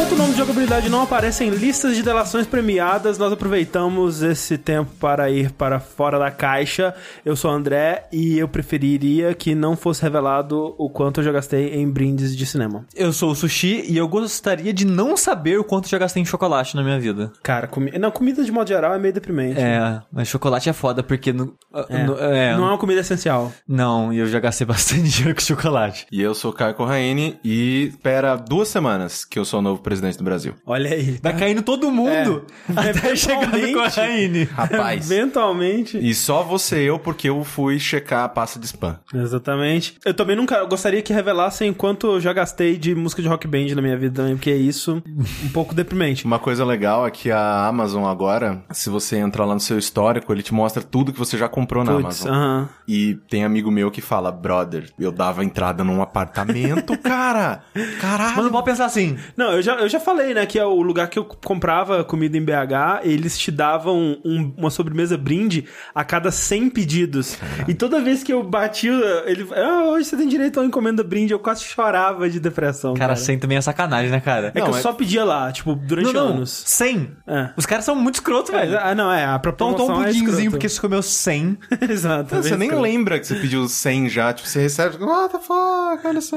Enquanto o nome de jogabilidade não aparece em listas de delações premiadas, nós aproveitamos esse tempo para ir para fora da caixa. Eu sou o André e eu preferiria que não fosse revelado o quanto eu já gastei em brindes de cinema. Eu sou o Sushi e eu gostaria de não saber o quanto já gastei em chocolate na minha vida. Cara, comi... não, comida de modo geral é meio deprimente. É, mas chocolate é foda porque... No, É. no- é, Não é uma comida essencial. Não, e eu já gastei bastante dinheiro com chocolate. E eu sou o Caio Corraine e espera duas semanas que eu sou o novo presidente do Brasil. Olha aí. Vai caindo todo mundo É. até chegar no Eventualmente. Corraine. Rapaz. Eventualmente. e só você eu porque eu fui checar a pasta de spam. Exatamente. Eu também nunca eu gostaria que revelassem quanto eu já gastei de música de rock band na minha vida também, porque é isso um pouco deprimente. Uma coisa legal é que a Amazon agora, se você entrar lá no seu histórico, ele te mostra tudo que você já comprou na Putz, Amazon. aham. E tem amigo meu que fala, brother, eu dava entrada num apartamento, cara. Caralho. Mas não pode pensar assim. Não, eu já, eu já falei, né, que é o lugar que eu comprava comida em BH, eles te davam um- uma sobremesa brinde a cada 100 pedidos. E toda vez que eu batia, ele... Ah, hoje você tem direito a uma encomenda brinde. Eu quase chorava de depressão, Cara, cara. 100 também é sacanagem, né, cara? É Não, que eu mas- só pedia lá, tipo, durante não, não, anos. 100. É. Os caras são muito escrotos, É, velho. ah, não, é, a Então promoção toma um é pudinzinho escrota. porque você comeu 100. Exato. Você é nem escroto. lembra que você pediu 100 já, tipo, você recebe, what the fuck, olha só.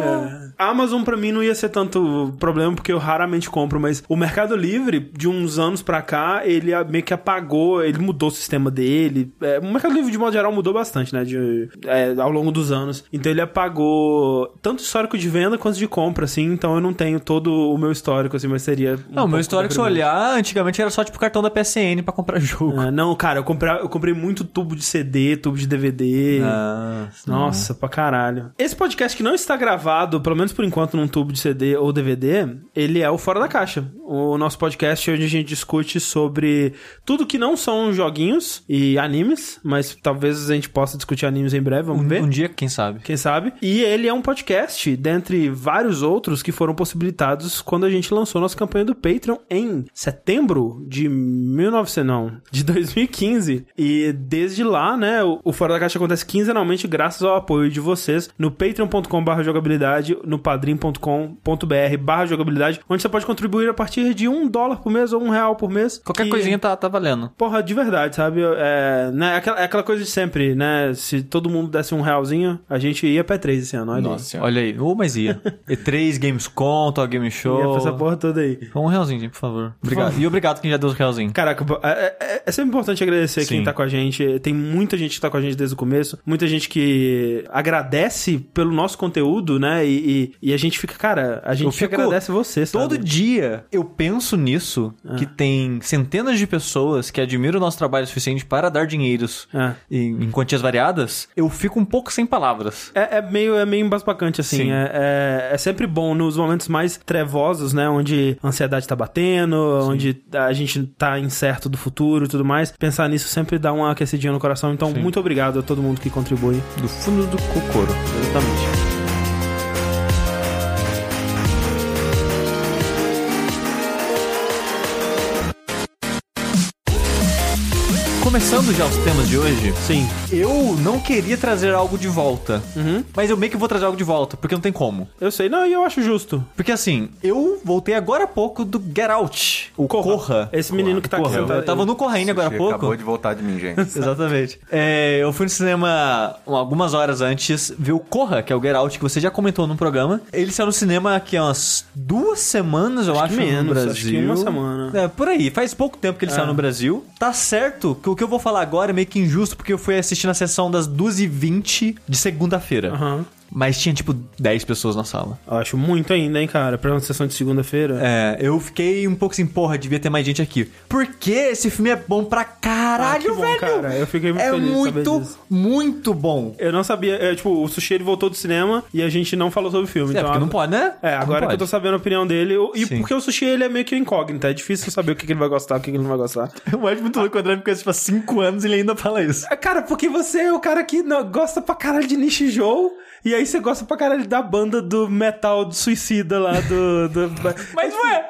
A Amazon pra mim não ia ser tanto problema porque eu raramente compro, mas o Mercado Livre de uns anos pra cá, ele meio que apagou, ele mudou o sistema dele. É, o Mercado Livre de modo geral mudou bastante, né, de, é, ao longo dos anos. Então ele apagou tanto histórico de venda quanto de compra, assim, então eu não tenho todo o meu histórico, assim, mas seria... um Não, meu histórico, se olhar, antigamente era só tipo cartão da PSN pra comprar jogo. Ah, não, cara, eu comprei, eu comprei muito tubo de CD, tubo de DVD. Ah, Nossa, pra caralho. Esse podcast que não está gravado, pelo menos por enquanto, num tubo de CD ou DVD, ele é o Fora da Caixa. O nosso podcast onde a gente discute sobre tudo que não são joguinhos e animes, mas talvez a gente possa discutir animes em breve, vamos ver. um, um dia, quem sabe. Quem sabe? E ele é um podcast, dentre vários outros que foram possibilitados quando a gente lançou nossa campanha do Patreon em setembro de 1900, não, de 2015. E desde lá, né, o, o Fora da Caixa acontece quinzenalmente graças ao apoio de vocês no patreon.com.br jogabilidade, no padrim.com.br barra jogabilidade, onde você pode contribuir a partir de um dólar por mês ou um real por mês. Qualquer que- coisinha tá, tá valendo. Porra, de verdade, sabe? É, né, aquela, é aquela coisa de sempre, né? Se todo mundo desse um realzinho, a gente ia pra E3 esse ano, olha. Nossa aí. Olha aí. Ô, mas ia. E3, Gamescom, Tal Game Ia Show. pra essa porra toda aí. Um realzinho, gente, por favor. Obrigado. E obrigado quem já deu os realzinho. Caraca, é, é- é sempre importante agradecer quem Sim. tá com a gente. Tem muita gente que tá com a gente desde o começo. Muita gente que agradece pelo nosso conteúdo, né? E, e- e a gente fica, cara, a gente fico- agradece você, sabe? Todo dia eu penso nisso, Ah. que tem centenas de pessoas que admiram o nosso trabalho o suficiente para dar dinheiros É. em, em quantias variadas, eu fico um pouco sem palavras. É, é meio, é meio embasbacante, assim. Sim. É, é, é sempre bom nos momentos mais trevosos, né? Onde a ansiedade tá batendo, onde a gente tá incerto do futuro e tudo mais. Pensar nisso sempre dá uma aquecidinha no coração. Então, Sim. muito obrigado a todo mundo que contribui. Do fundo do cocoro. Exatamente. Começando já os temas de hoje, Sim. eu não queria trazer algo de volta. Uhum. Mas eu meio que vou trazer algo de volta, porque não tem como. Eu sei. Não, e eu acho justo. Porque assim, eu voltei agora há pouco do Get Out. O Corra. Esse menino que tá aqui Corra. sentado. Eu tava no Corraine agora há pouco. Acabou de voltar de mim, gente. Exatamente. É, eu fui no cinema algumas horas antes ver o Corra, que é o Get Out, que você já comentou no programa. Ele saiu no cinema aqui há umas duas semanas, eu acho, que menos, no Brasil. acho que uma semana. É, por aí. Faz pouco tempo que ele saiu no Brasil. Tá certo que o que eu vou falar agora é meio que injusto, porque eu fui assistir na sessão das 2h20 de segunda-feira. Aham. Mas tinha, tipo, 10 pessoas na sala. Eu acho muito ainda, hein, cara. Pra uma sessão de segunda-feira. É, eu fiquei um pouco assim, porra, devia ter mais gente aqui. Porque esse filme é bom pra Ah, caralho, que bom, velho! cara. Eu fiquei muito é feliz saber muito, muito bom. Eu não sabia. é, tipo, o Sushi ele voltou do cinema e a gente não falou sobre o filme. É, então, porque não pode, né? É, agora que eu tô sabendo a opinião dele. eu- E Sim. porque o Sushi ele é meio que incógnito. É difícil saber o que, que ele vai gostar, o que, que ele não vai gostar. Eu acho muito louco, o André conhece tipo, há 5 anos e ele ainda fala isso. É, Cara, porque você é o cara que não, gosta pra caralho de Nishi Joe. E aí você gosta pra caralho da banda do metal do suicida lá do. do- Mas ué,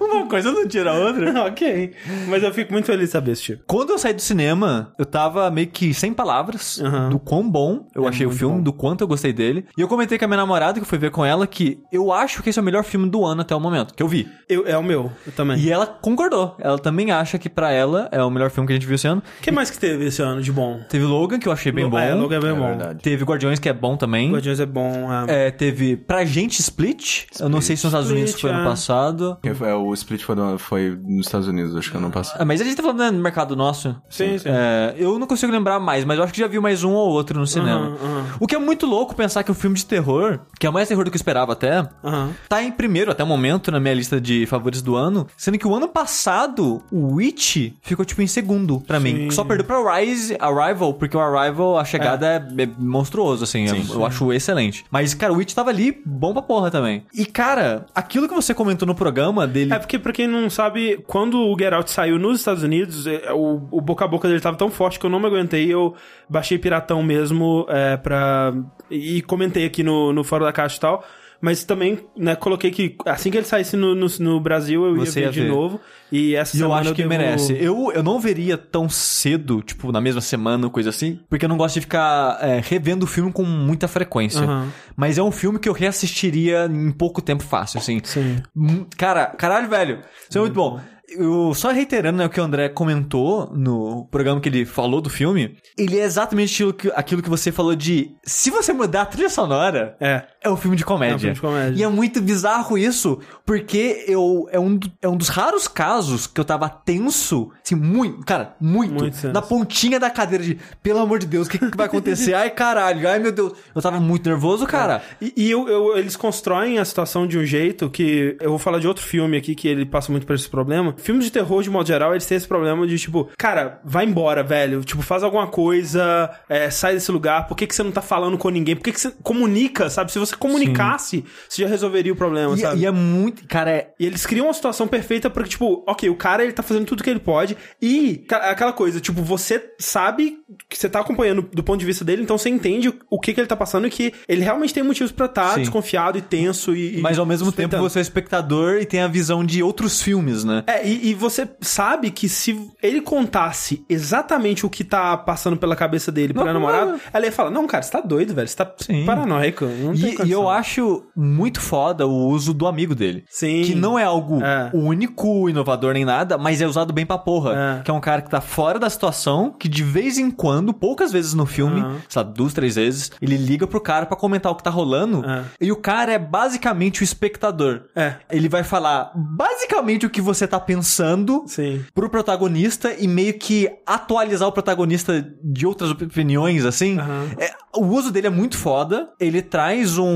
uma coisa não tira a outra. ok. Mas eu fico muito feliz de saber esse tipo. Quando eu saí do cinema, eu tava meio que sem palavras Aham. do quão bom eu É achei o filme, bom. do quanto eu gostei dele. E eu comentei com a minha namorada, que eu fui ver com ela, que eu acho que esse é o melhor filme do ano até o momento, que eu vi. Eu, é o meu, eu também. E ela concordou. Ela também acha que pra ela é o melhor filme que a gente viu esse ano. O que mais que teve esse ano de bom? Teve Logan, que eu achei bem bom. É, Logan é bem É bom. verdade. Teve Guardiões, que é bom também. Guardiões é bom. é. É, teve Pra Gente Split. Eu não sei se nos Estados Unidos Split, foi ano é. passado. Quem foi- é, o Split foi, do- foi nos Estados Unidos, acho que ano passado. Ah, mas a gente tá falando né, no mercado nosso. Sim, sim. É, eu não consigo lembrar mais, mas eu acho que já vi mais um ou outro no cinema. Aham, aham. O que é muito louco pensar que o filme de terror, que é mais terror do que eu esperava até, Aham. tá em primeiro até o momento na minha lista de favoritos do ano, sendo que o ano passado o Witch ficou tipo em segundo pra mim. Sim. Só perdeu pra Rise, Arrival, porque o Arrival, a chegada é, é monstruoso, assim, eu, eu acho excelente. Mas, cara, o Witch tava ali bom pra porra também. E, cara, aquilo que você comentou no programa dele. É porque, pra quem não sabe, quando o Get Out saiu nos Estados Unidos, é, o, o boca a boca dele tava tão forte que eu não me aguentei. Eu baixei Piratão mesmo é, pra. E comentei aqui no, no Fora da Caixa e tal. Mas também, né, coloquei que assim que ele saísse no, no, no Brasil, eu ia Você ver ia de ver. novo. E essa E eu acho que devo- merece. Eu, eu não veria tão cedo, tipo, na mesma semana ou coisa assim, porque eu não gosto de ficar é, revendo o filme com muita frequência. Aham. Mas é um filme que eu reassistiria em pouco tempo fácil, assim. Sim. Hum, Cara, caralho, velho. Isso é muito bom. Eu, só reiterando né, o que o André comentou no programa que ele falou do filme, ele é exatamente aquilo que, aquilo que você falou de. Se você mudar a trilha sonora, É. é um filme de comédia. É um filme de comédia. E é muito bizarro isso, porque eu é um, é um dos raros casos que eu tava tenso, assim, muito, cara, muito, Muito na pontinha da cadeira de, pelo amor de Deus, o que, que vai acontecer? ai, caralho, ai, meu Deus. Eu tava muito nervoso, cara. E, e eu- eu- eles constroem a situação de um jeito que. Eu vou falar de outro filme aqui que ele passa muito por esse problema. Filmes de terror, de modo geral, eles têm esse problema de tipo, cara, vai embora, velho. Tipo, faz alguma coisa, é, sai desse lugar. Por que, que você não tá falando com ninguém? Por que, que você comunica, sabe? Se você comunicasse, você já resolveria o problema, E, sabe? e é muito, cara, é, E eles criam uma situação perfeita pra que, tipo, ok, o cara ele tá fazendo tudo que ele pode. E aquela coisa, tipo, você sabe que você tá acompanhando do ponto de vista dele, então você entende o- que que ele tá passando e que ele realmente tem motivos pra estar Sim. desconfiado e tenso e. mas ao mesmo tempo você é espectador e tem a visão de outros filmes, né? É, e, e você sabe que se ele contasse exatamente o que tá passando pela cabeça dele pra Não, namorada, não. ela ia falar: Não, cara, você tá doido, velho. Você tá Sim. paranoico. E, e condição." eu acho muito foda o uso do amigo dele. Sim. Que não é algo É. único, inovador nem nada, mas é usado bem pra porra. É. Que é um cara que tá fora da situação, que de vez em quando, poucas vezes no filme, sabe, duas, três vezes, ele liga pro cara pra comentar o que tá rolando. É. E o cara é basicamente o espectador. É. Ele vai falar basicamente o que você tá pensando Sim. pro protagonista e meio que atualizar o protagonista de outras opiniões, assim. Aham. É, o uso dele é muito foda. Ele traz um,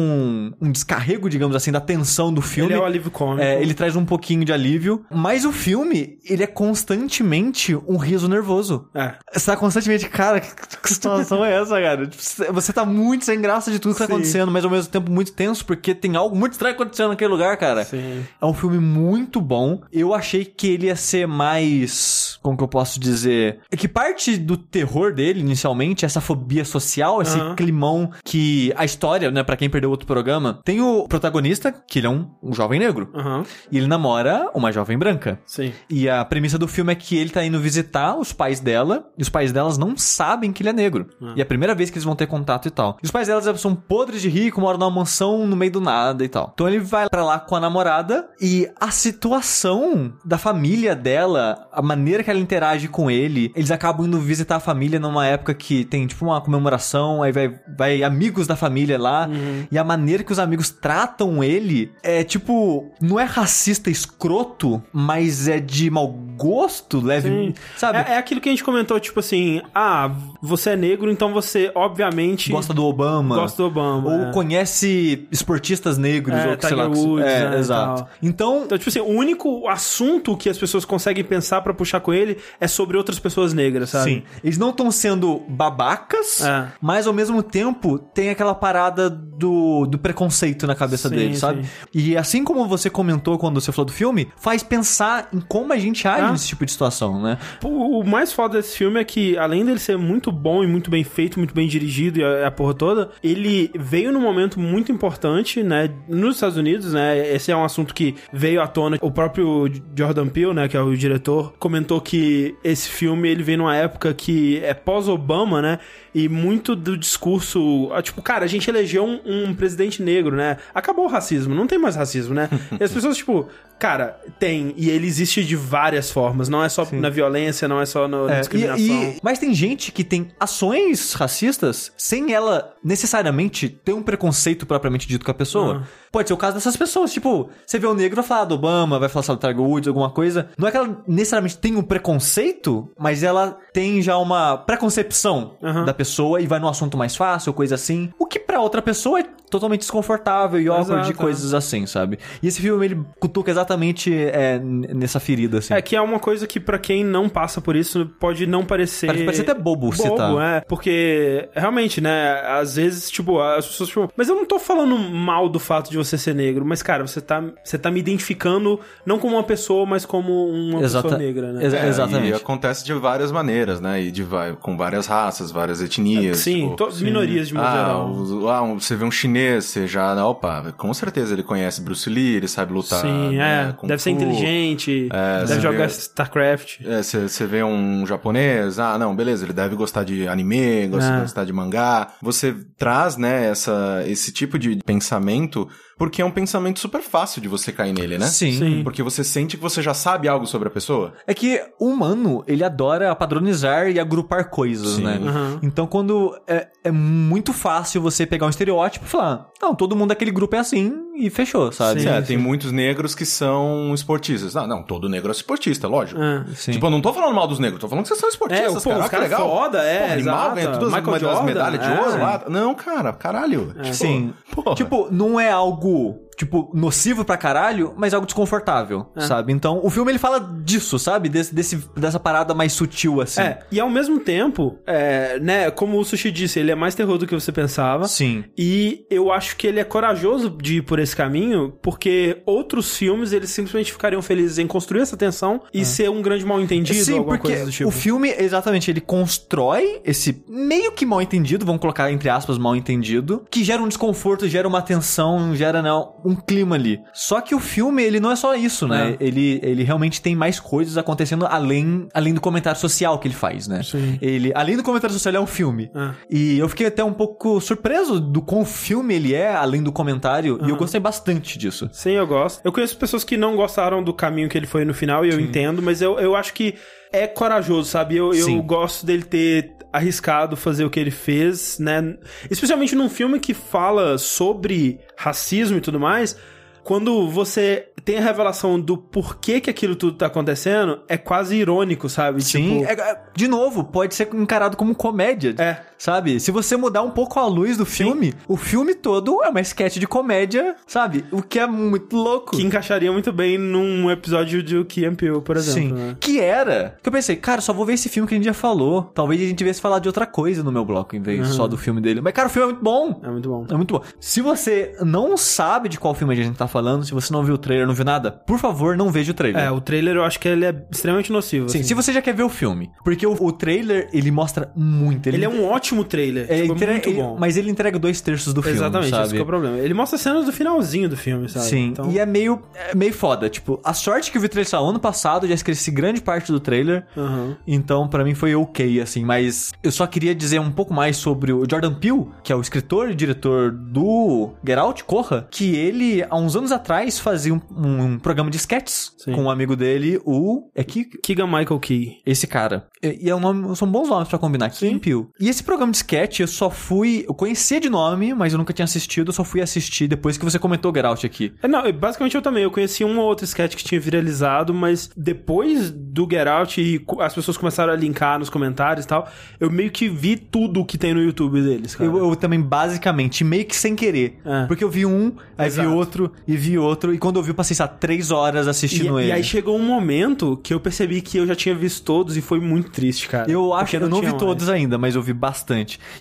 um descarrego, digamos assim, da tensão do filme. Ele é o alívio cômico. É, ele traz um pouquinho de alívio. Mas o filme, ele é constantemente um riso nervoso. É. Você tá constantemente, cara, que, que situação é essa, cara? Tipo, você- tá muito sem graça de tudo que tá Sim. acontecendo, mas ao mesmo tempo muito tenso, porque tem algo muito estranho acontecendo naquele lugar, cara. Sim. É um filme muito bom. Eu achei que ele ia ser mais. Como que eu posso dizer? É que parte do terror dele, inicialmente, essa fobia social, esse Aham. climão que. A história, né, pra quem perdeu outro programa, tem o protagonista, que ele é um, um jovem negro. Aham. E ele namora uma jovem branca. Sim. E a premissa do filme é que ele tá indo visitar os pais dela, e os pais delas não sabem que ele é negro. E é a primeira vez que eles vão ter contato e tal. E os pais delas são podres de rico, moram numa mansão no meio do nada e tal. Então ele vai pra lá com a namorada e a situação da família dela, a maneira que ela interage com ele, eles acabam indo visitar a família numa época que tem tipo uma comemoração, aí vai, vai amigos da família lá, e a maneira que os amigos tratam ele é tipo, não é racista escroto, mas é de mau gosto, leve, Sim. sabe? É, é aquilo que a gente comentou, tipo assim, ah, você é negro, então você, obviamente, Gosta do Obama. gosta do Obama. Ou é. conhece esportistas negros, É, ou que sei lá. Woods, é, né, exato. Então, Então, tipo assim, o único assunto que as pessoas conseguem pensar pra puxar com ele é sobre outras pessoas negras, sabe? sim, eles não estão sendo babacas, É. mas ao mesmo tempo tem aquela parada do, do preconceito na cabeça Sim, dele, sabe? sim. E assim como você comentou quando você falou do filme, faz pensar em como a gente age Ah. nesse tipo de situação, né? O, o mais foda desse filme é que, além dele ser muito bom e muito bem feito, muito bem dirigido e a, a porra toda, ele veio num momento muito importante, né, nos Estados Unidos, né, esse é um assunto que veio à tona. O próprio Jordan Peele, né, que é o diretor, comentou que esse filme, ele veio numa época que é pós-Obama, né, e muito do discurso, ah, tipo, cara, a gente elegeu um, um presidente negro, né, acabou o racismo, não tem mais racismo, né, e as pessoas, tipo, cara, tem, e ele existe de várias formas, não é só na violência, não é só no- na É, discriminação. e- e- mas tem gente que tem ações racistas sem ela necessariamente ter um preconceito propriamente dito com a pessoa. Pode ser o caso dessas pessoas. Tipo, você vê o negro vai falar do Obama, vai falar do Tiger Woods, alguma coisa. Não é que ela necessariamente tem um preconceito, mas ela tem já uma preconcepção Aham. da pessoa e vai no assunto mais fácil, coisa assim. O que pra outra pessoa é totalmente desconfortável e awkward Exato, de coisas assim, sabe? E esse filme, ele cutuca exatamente é, nessa ferida, assim. É que é uma coisa que pra quem não passa por isso pode não parecer. Parece- parece até bobo citar. é. Porque, realmente, né? Às vezes, tipo, as pessoas, tipo, mas eu não tô falando mal do fato de você ser negro, mas, cara, você tá, você tá me identificando não como uma pessoa, mas como uma Exata- pessoa negra, né? Exa- É, exatamente. E acontece de várias maneiras, né? E de, com várias raças, várias etnias. Sim, tipo, to- minorias de modo Ah, geral. o- ah, você vê um chinês, você já, opa, com certeza ele conhece Bruce Lee, ele sabe lutar. Sim, né, é. Deve ser Fu. inteligente, É, deve jogar vê- StarCraft. É, você você vê um japonês, ah, não, beleza, ele deve gostar de anime, gosta É. gostar de mangá. Você traz, né, essa, esse tipo de pensamento, porque é um pensamento super fácil de você cair nele, né? Sim. Sim. Porque você sente que você já sabe algo sobre a pessoa. É que o humano, ele adora padronizar e agrupar coisas, Sim. né? Aham. Então, quando é, é muito fácil você pegar um estereótipo e falar, não, todo mundo daquele grupo é assim e fechou, sabe? Sim, é, sim. tem muitos negros que são esportistas. Ah, não, todo negro é esportista, lógico. É. Sim. Tipo, eu não tô falando mal dos negros, tô falando que vocês são É, esportistas, pô, cara. os Ah, que caras legal. foda, é, Pô, animal, ganha todas Michael as Jordan, medalhas de é. ouro lá. Não, cara, caralho. Tipo, Sim. porra. Tipo, não é algo, algo tipo, nocivo pra caralho, mas algo desconfortável, É. sabe? Então, o filme, ele fala disso, sabe? Desse, desse- dessa parada mais sutil, assim. É, e ao mesmo tempo, é, né, como o Sushi disse, ele é mais terror do que você pensava. Sim. E eu acho que ele é corajoso de ir por esse caminho, porque outros filmes, eles simplesmente ficariam felizes em construir essa tensão e ser um grande mal entendido ou Sim, alguma porque coisa do tipo. o filme, exatamente, ele constrói esse meio que mal entendido, vamos colocar entre aspas mal entendido, que gera um desconforto, gera uma tensão, gera né, um clima ali. Só que o filme, ele não é só isso, né? Ele, ele realmente tem mais coisas acontecendo além, além do comentário social que ele faz, né? Sim. Ele, além do comentário social, ele é um filme. Ah. E eu fiquei até um pouco surpreso do quão filme ele é, além do comentário, e eu gostei bastante disso. Sim, eu gosto. Eu conheço pessoas que não gostaram do caminho que ele foi no final, e eu entendo, mas eu, eu acho que é corajoso, sabe? Eu, eu Sim. gosto dele ter arriscado fazer o que ele fez, né? Especialmente num filme que fala sobre racismo e tudo mais. Quando você tem a revelação do porquê que aquilo tudo tá acontecendo, é quase irônico, sabe? Sim, Tipo, é- é- de novo, pode ser encarado como comédia. É. Sabe? Se você mudar um pouco a luz do filme, o filme todo é uma sketch de comédia, sabe? O que é muito louco. que encaixaria muito bem num episódio de Key and Peele, por exemplo. Sim. né? Que era. Que eu pensei, cara, só vou ver esse filme que a gente já falou. Talvez a gente tivesse falar de outra coisa no meu bloco, em vez só do filme dele. Mas, cara, o filme é muito bom. É muito bom. É muito bom. Se você não sabe de qual filme a gente tá falando, se você não viu o trailer, não viu nada, por favor, não veja o trailer. É, o trailer eu acho que ele é extremamente nocivo. Sim, assim. se você já quer ver o filme. Porque o, o trailer, ele mostra muito. Ele é um ótimo trailer. É, tipo, entre- muito ele- bom. Mas ele entrega dois terços do filme, Exatamente, esse que é o problema. Ele mostra cenas do finalzinho do filme, sabe? Sim, Então, e é meio, é meio foda. Tipo, a sorte que eu vi o trailer saiu ano passado, já esqueci grande parte do trailer. Aham. Então, pra mim foi ok, assim. Mas eu só queria dizer um pouco mais sobre o Jordan Peele, que é o escritor e diretor do Get Out, Corra, que ele, há uns anos atrás, fazia um, um programa de sketches Sim. com um amigo dele, o... É que... Keegan Michael Key. Esse cara. E, e é um nome, são bons nomes pra combinar. Kim Peele. E esse programa de sketch, eu só fui... Eu conhecia de nome, mas eu nunca tinha assistido. Eu só fui assistir depois que você comentou Get Out aqui. É, não, basicamente eu também. Eu conheci um ou outro sketch que tinha viralizado, mas depois do Get Out e as pessoas começaram a linkar nos comentários e tal, eu meio que vi tudo que tem no YouTube deles, cara. Eu, eu também, basicamente, meio que sem querer. É. Porque eu vi um, aí Exato. vi outro, e vi outro. E quando eu vi, eu passei, sabe, três horas assistindo E, ele. e aí chegou um momento que eu percebi que eu já tinha visto todos e foi muito triste, cara. Eu acho que eu não vi tinha mais. todos ainda, mas eu vi bastante.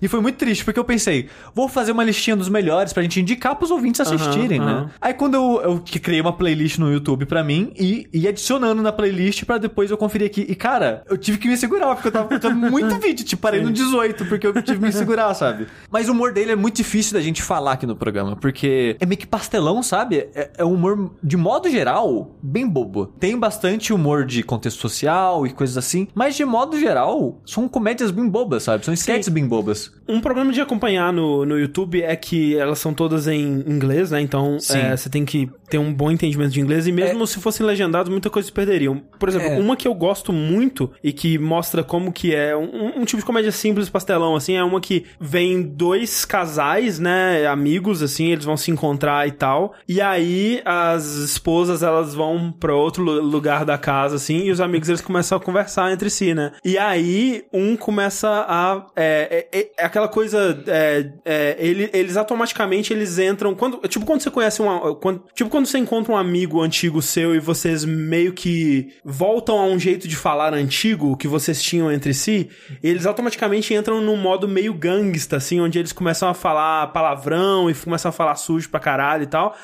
E foi muito triste, porque eu pensei, vou fazer uma listinha dos melhores pra gente indicar pros ouvintes assistirem, aham. né? Aí quando eu, eu que criei uma playlist no YouTube pra mim e, e adicionando na playlist pra depois eu conferir aqui. E cara, eu tive que me segurar, porque eu tava curtindo muito vídeo. Tipo, parei no 18, porque eu tive que me segurar, sabe? Mas o humor dele é muito difícil da gente falar aqui no programa, porque é meio que pastelão, sabe? É, é um humor, de modo geral, bem bobo. Tem bastante humor de contexto social e coisas assim, mas de modo geral, são comédias bem bobas, sabe? São sketches bem bobas. Um problema de acompanhar no, no YouTube é que elas são todas em inglês, né? Então é, você tem que ter um bom entendimento de inglês. E mesmo se fossem legendados, muita coisa se perderiam. Por exemplo, É. uma que eu gosto muito e que mostra como que é um, um tipo de comédia simples, pastelão, assim, é uma que vem dois casais, né? Amigos, assim, eles vão se encontrar e tal. E aí as esposas, elas vão pra outro lu- lugar da casa, assim, e os amigos, eles começam a conversar entre si, né? E aí um começa a... É, é- é aquela coisa... é, é, ele- eles automaticamente, eles entram... Quando, tipo quando você conhece uma... Quando, tipo quando você encontra um amigo antigo seu e vocês meio que voltam a um jeito de falar antigo que vocês tinham entre si, eles automaticamente entram num modo meio gangsta, assim, onde eles começam a falar palavrão e começam a falar sujo pra caralho e tal.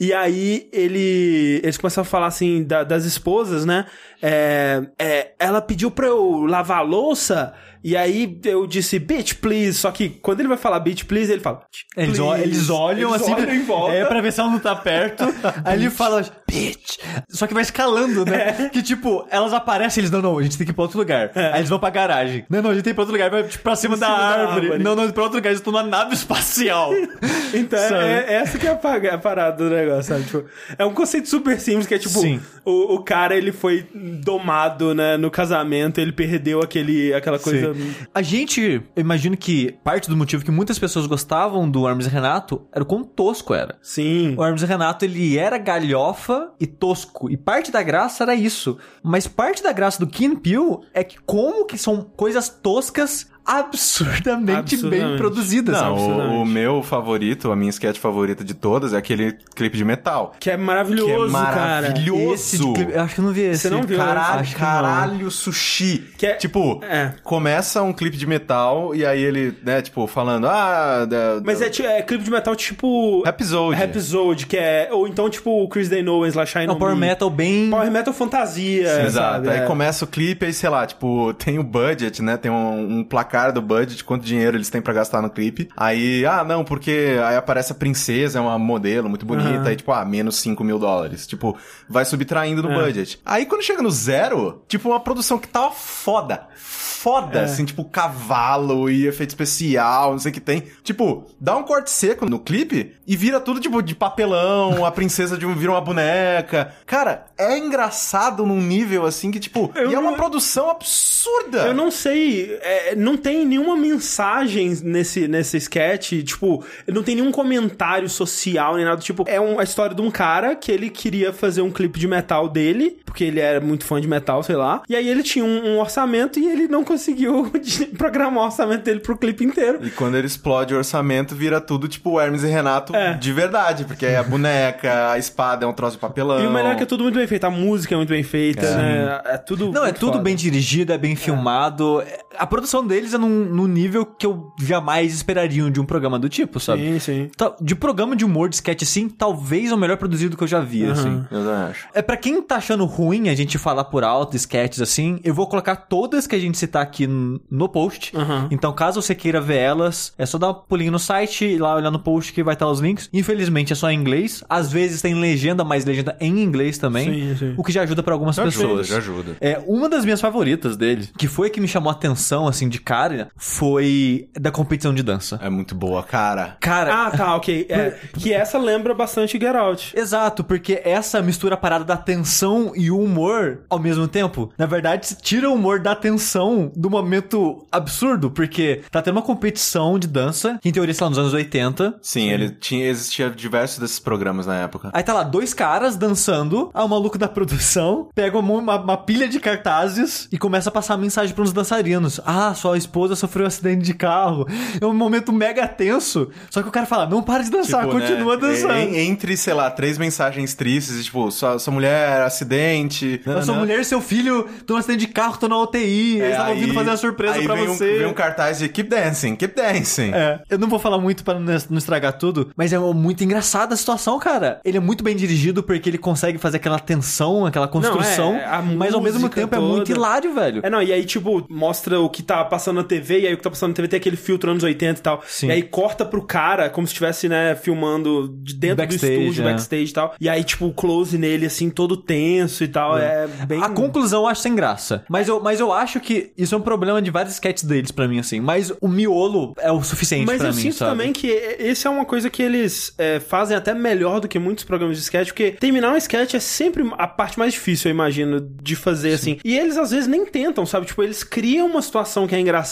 E aí ele, eles começam a falar assim da- das esposas, né? É, é, ela pediu pra eu lavar louça. E aí eu disse, bitch, please. Só que quando ele vai falar bitch, please, ele fala. "Bitch, Eles, ol- please." eles olham assim, olham em volta. é pra ver se ela não tá perto. aí ele fala, bitch. Só que vai escalando, né? Que tipo, elas aparecem, eles não, não, a gente tem que ir pra outro lugar. Aí eles vão pra garagem. Não, não, a gente tem que ir pra outro lugar, vai tipo, pra cima, da, cima da árvore. árvore. Não, não, pra outro lugar, eles estão numa nave espacial. Então, é, é essa que é a, pa- a parada do negócio, sabe? Tipo, é um conceito super simples, que é tipo, Sim. o, o cara, ele foi domado, né, no casamento, ele perdeu aquele, aquela coisa... A gente, eu imagino que parte do motivo que muitas pessoas gostavam do Hermes e Renato era o quão tosco era. Sim. O Hermes e Renato, ele era galhofa e tosco. E parte da graça era isso. Mas parte da graça do and Peele é que como que são coisas toscas absurdamente, bem Absurdamente. produzidas. Não, o, meu favorito, a minha sketch favorita de todas é aquele clipe de metal. Que é maravilhoso, Que é cara. maravilhoso. Esse de clipe- eu acho que eu não vi esse. Você não viu? Caralho, Acho caralho, sushi. Que é- Tipo, É. começa um clipe de metal e aí ele, né, tipo, falando, ah, da, Mas da- é, é clipe de metal tipo... Episode. Episode, que é... Ou então tipo o Chris Day Owens lá, Shine É um On Power Me. Metal bem... Power Metal fantasia, Exato. sabe? Aí É. começa o clipe, aí, sei lá, tipo, tem o budget, né? Tem um, um placar do budget, quanto dinheiro eles têm pra gastar no clipe. Aí, ah, não, porque aí aparece a princesa, é uma modelo muito bonita, Aham. aí, tipo, ah, menos 5 mil dólares. Tipo, vai subtraindo do É. budget. Aí quando chega no zero, tipo, uma produção que tava foda. Foda, É. assim, tipo, cavalo e efeito especial, não sei o que tem. Tipo, dá um corte seco no clipe e vira tudo, tipo, de papelão, a princesa de um, vira uma boneca. Cara, é engraçado num nível, assim, que, tipo, Eu e é uma não- produção absurda. Eu não sei, é, não tem nenhuma mensagem nesse, nesse sketch, tipo, não tem nenhum comentário social nem nada, tipo, é um- a história de um cara que ele queria fazer um clipe de metal dele, porque ele era muito fã de metal, sei lá, e aí ele tinha um, um orçamento e ele não conseguiu programar o orçamento dele pro clipe inteiro. E quando ele explode o orçamento, vira tudo tipo Hermes e Renato É. de verdade. Porque é a boneca, a espada é um troço de papelão. E o melhor é que é tudo muito bem feito, a música é muito bem feita, né? É tudo. Não, é tudo foda. bem dirigido, é bem filmado. A produção deles é num, num nível que eu jamais esperaria de um programa do tipo, sabe? Sim, sim. Tá- De programa de humor de sketch assim, talvez o melhor produzido que eu já vi, assim. Eu também acho. É pra quem tá achando ruim a gente falar por alto sketches assim, eu vou colocar todas que a gente citar aqui no post. Aham. Então, caso você queira ver elas, é só dar um pulinho no site e lá olhar no post que vai estar os links. Infelizmente é só em inglês. Às vezes tem legenda, mas legenda em inglês também. Sim, sim. O que já ajuda pra algumas Já ajuda, pessoas. já ajuda. É, uma das minhas favoritas dele, que foi a que me chamou a atenção, assim, de cara, foi da competição de dança. É muito boa, cara. Cara, Ah, tá, ok. É, que essa lembra bastante Get Out. Exato, porque essa mistura a parada da tensão e o humor ao mesmo tempo, na verdade, se tira o humor da tensão do momento absurdo, porque tá tendo uma competição de dança, que em teoria, sei lá, nos anos 80. Sim, ele tinha, existia diversos desses programas na época. Aí tá lá, dois caras dançando, aí o maluco da produção pega uma, uma- uma pilha de cartazes e começa a passar a mensagem pros dançarinos. Ah, sua, esposa sofreu um acidente de carro. É um momento mega tenso. Só que o cara fala, não para de dançar, Tipo, continua né, dançando. en- Entre, sei lá, três mensagens tristes, tipo, sua, sua mulher, acidente. A sua mulher e seu filho estão no acidente de carro, estão na UTI. É, eles estavam vindo fazer uma surpresa aí pra vem você. Um, vem um cartaz de Keep Dancing, Keep Dancing. É, eu não vou falar muito pra não não estragar tudo, mas é muito engraçada a situação, cara. Ele é muito bem dirigido porque ele consegue fazer aquela tensão, aquela construção, é, a mas ao mesmo tempo é muito toda. hilário, velho. É, não, e aí, tipo, mostra o que tá passando na TV, e aí o que tá passando na TV tem aquele filtro anos 80 e tal. Sim. E aí corta pro cara, como se estivesse, né, filmando de dentro Backstage, do estúdio, é. backstage e tal. E aí, tipo, o close nele, assim, todo tenso e tal. É, bem. A conclusão eu acho sem graça. Mas eu, mas eu acho que isso é um problema de vários sketches deles pra mim, assim. Mas o miolo é o suficiente Mas pra eu mim, sinto sabe? também que esse é uma coisa que eles é, fazem até melhor do que muitos programas de sketch, porque terminar um sketch é sempre a parte mais difícil, eu imagino, de fazer, assim. E eles às vezes nem tentam, sabe? Tipo, eles criam uma situação que é engraçada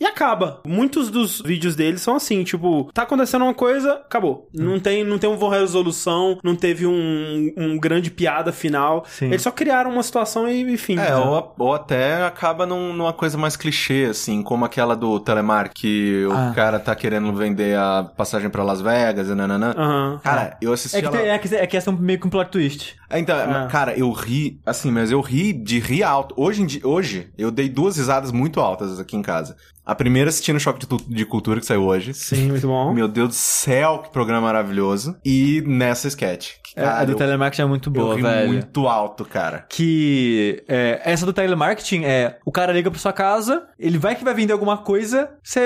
e acaba. Muitos dos vídeos deles são assim, tipo, tá acontecendo uma coisa, acabou. Hum. Não tem, não tem uma resolução, não teve um, um grande piada final. Sim. Eles só criaram uma situação e, enfim. É, né? ou, ou até acaba num- numa coisa mais clichê, assim, como aquela do Telemark, que Ah. o cara tá querendo vender a passagem pra Las Vegas e nananã. Aham. Cara, eu assisti É que, ela... tem- é, que, é que essa é meio que um plot twist. É, Então, Ah. cara, eu ri, assim, mas eu ri de rir alto. Hoje, em dia, hoje, eu dei duas risadas muito altas aqui em casa. A primeira assistindo o Choque de, de Cultura, que saiu hoje. Sim, muito bom. Meu Deus do céu, que programa maravilhoso. E nessa sketch. É, a cara, do eu- telemarketing é muito boa, velho. muito alto, cara. Que é, essa do telemarketing é o cara liga pra sua casa, ele vai que vai vender alguma coisa, você.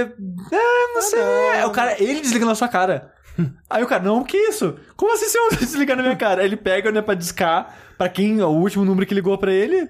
É, não sei. É, o cara, ele desliga na sua cara. Aí o cara, não, que isso? Como assim você desligar na minha cara? Aí ele pega, né, pra discar pra quem, o último número que ligou pra ele.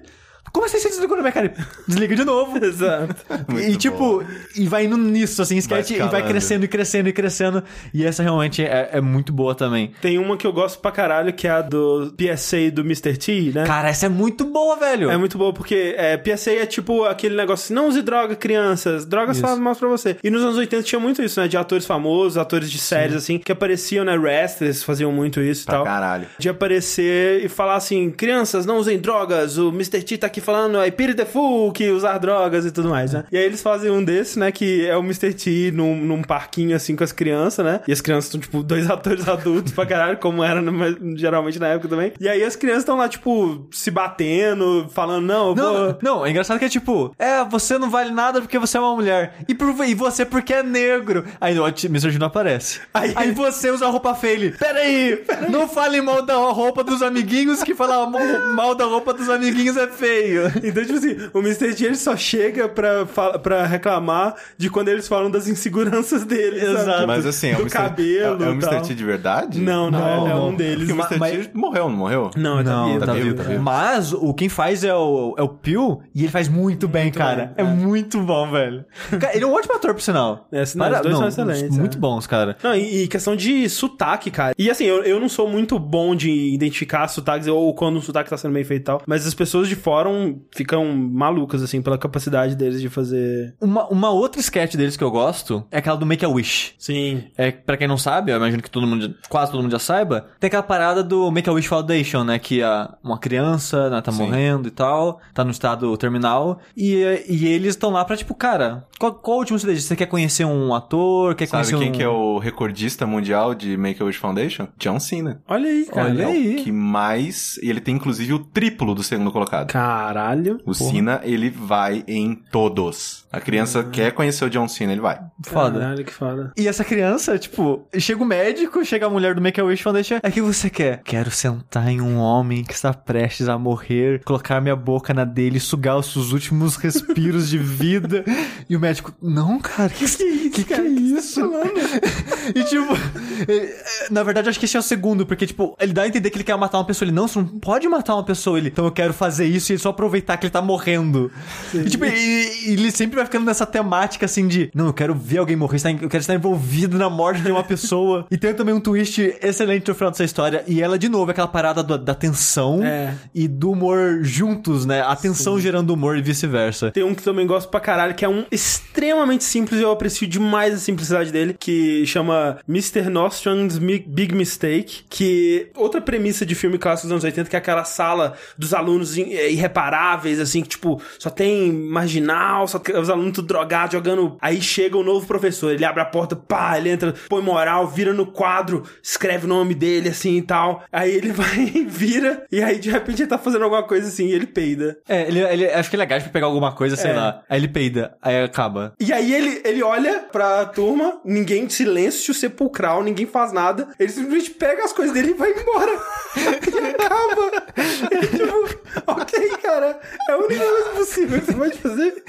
Como assim você desligou minha cara? Desliga de novo. Exato. e tipo, e vai indo nisso, assim, sketch, e vai crescendo e crescendo e crescendo. E essa realmente é, é muito boa também. Tem uma que eu gosto pra caralho, que é a do PSA do Mr. T, né? Cara, essa é muito boa, velho. É muito boa, porque é, PSA é tipo aquele negócio não use droga, crianças, drogas fazem mal pra você. E nos anos 80 tinha muito isso, né? De atores famosos, atores de séries, assim, que apareciam, né? Wrestlers faziam muito isso e Pra tal. caralho. De aparecer e falar assim, crianças, não usem drogas, o Mr. T tá aqui falando, I pity the fool, que usar drogas e tudo mais, né? E aí eles fazem um desse, né, que é o Mr. T num, num parquinho, assim, com as crianças, né? E as crianças estão, tipo, dois atores adultos pra caralho, como era no- geralmente na época também. E aí as crianças estão lá, tipo, se batendo, falando, não, eu Não, vou... não, é engraçado que é tipo, é, você não vale nada porque você é uma mulher. E, por, e você porque é negro. Aí o Mr. Gino aparece. Aí- Aí, você usa roupa feia. Ele, Peraí, não fale mal da roupa dos amiguinhos, que falar mal da roupa dos amiguinhos é feio. Então, tipo assim, o Mr. T ele só chega pra, pra reclamar de quando eles falam das inseguranças dele. sabe? Exato. Tipo, Mas assim, é o do Mr. cabelo. É, é o. Mr. T de verdade? Não, não, é, é Não, um não. deles. Porque o Mas- Mr. mas- T morreu, não morreu? Não, tá Não, vivo, tá vivo, vivo. tá vivo. Mas o quem faz é o, é o Pew e ele faz muito bem, cara. bem, é é. muito bom, velho. Cara, ele é um ótimo ator, por sinal. É, não, os dois são excelentes, Muito é. bons, cara. Não, e, e questão de sotaque, cara. E assim, eu, eu não sou muito bom de identificar sotaques ou quando um sotaque tá sendo bem feito e tal, mas as pessoas de fórum ficam malucas, assim, pela capacidade deles de fazer. Uma, uma outra sketch deles que eu gosto é aquela do Make-A-Wish. Sim. É, pra quem não sabe, eu imagino que todo mundo, quase todo mundo já saiba, tem aquela parada do Make-A-Wish Foundation, né? Que a, uma criança né, tá Sim. morrendo e tal, tá no estado terminal, e, e eles estão lá pra, tipo, cara, qual, qual o último você Você quer conhecer um ator? Quer Sabe conhecer quem um... que é o recordista mundial de Make-A-Wish Foundation? John Cena. Olha aí, cara. Olha É aí. o que mais... E ele tem, inclusive, o triplo do segundo colocado. Caralho. O Cena, ele vai em todos. A criança quer conhecer o John Cena, ele vai. Foda. Caralho, que foda. E essa criança, tipo, chega o médico, chega a mulher do Make-A-Wish Foundation, é o que você quer? Quero sentar em um homem que está prestes a morrer, colocar minha boca na dele, sugar os seus últimos respiros de vida. E o médico, não, cara, que que é isso? Que, que é isso? e tipo, eh, na verdade, acho que esse é o segundo, porque, tipo, ele dá a entender que ele quer matar uma pessoa. Ele, não, você não pode matar uma pessoa. Ele, então eu quero fazer isso e ele só aproveitar que ele tá morrendo. E, tipo, e- e ele sempre vai ficando nessa temática, assim, de, não, eu quero ver alguém morrer, em- eu quero estar envolvido na morte de uma pessoa. e tem também um twist excelente no final dessa história. E ela, de novo, é aquela parada do- da tensão É. e do humor juntos, né? A tensão gerando humor e vice-versa. Tem um que também gosto pra caralho, que é um extremamente simples e eu aprecio demais a simplicidade dele, que chama Mr. Ostrands Mi- Big Mistake, que outra premissa de filme clássico dos anos 80, que é aquela sala dos alunos é, irreparáveis, assim, que tipo, só tem marginal, só tem os alunos tudo drogados, jogando. Aí chega o novo professor, ele abre a porta, pá, ele entra, põe moral, vira no quadro, escreve o nome dele, assim e tal. Aí ele vai, vira, e aí de repente ele tá fazendo alguma coisa assim, e ele peida. É, ele, ele acho que ele agacha pra pegar alguma coisa, sei É. lá. Aí ele peida, aí acaba. E aí ele, ele olha pra turma, ninguém, silêncio sepulcral, ninguém faz nada. Ele simplesmente pega as coisas dele e vai embora. e acaba. E, tipo, ok, cara, é a única coisa possível que você pode fazer.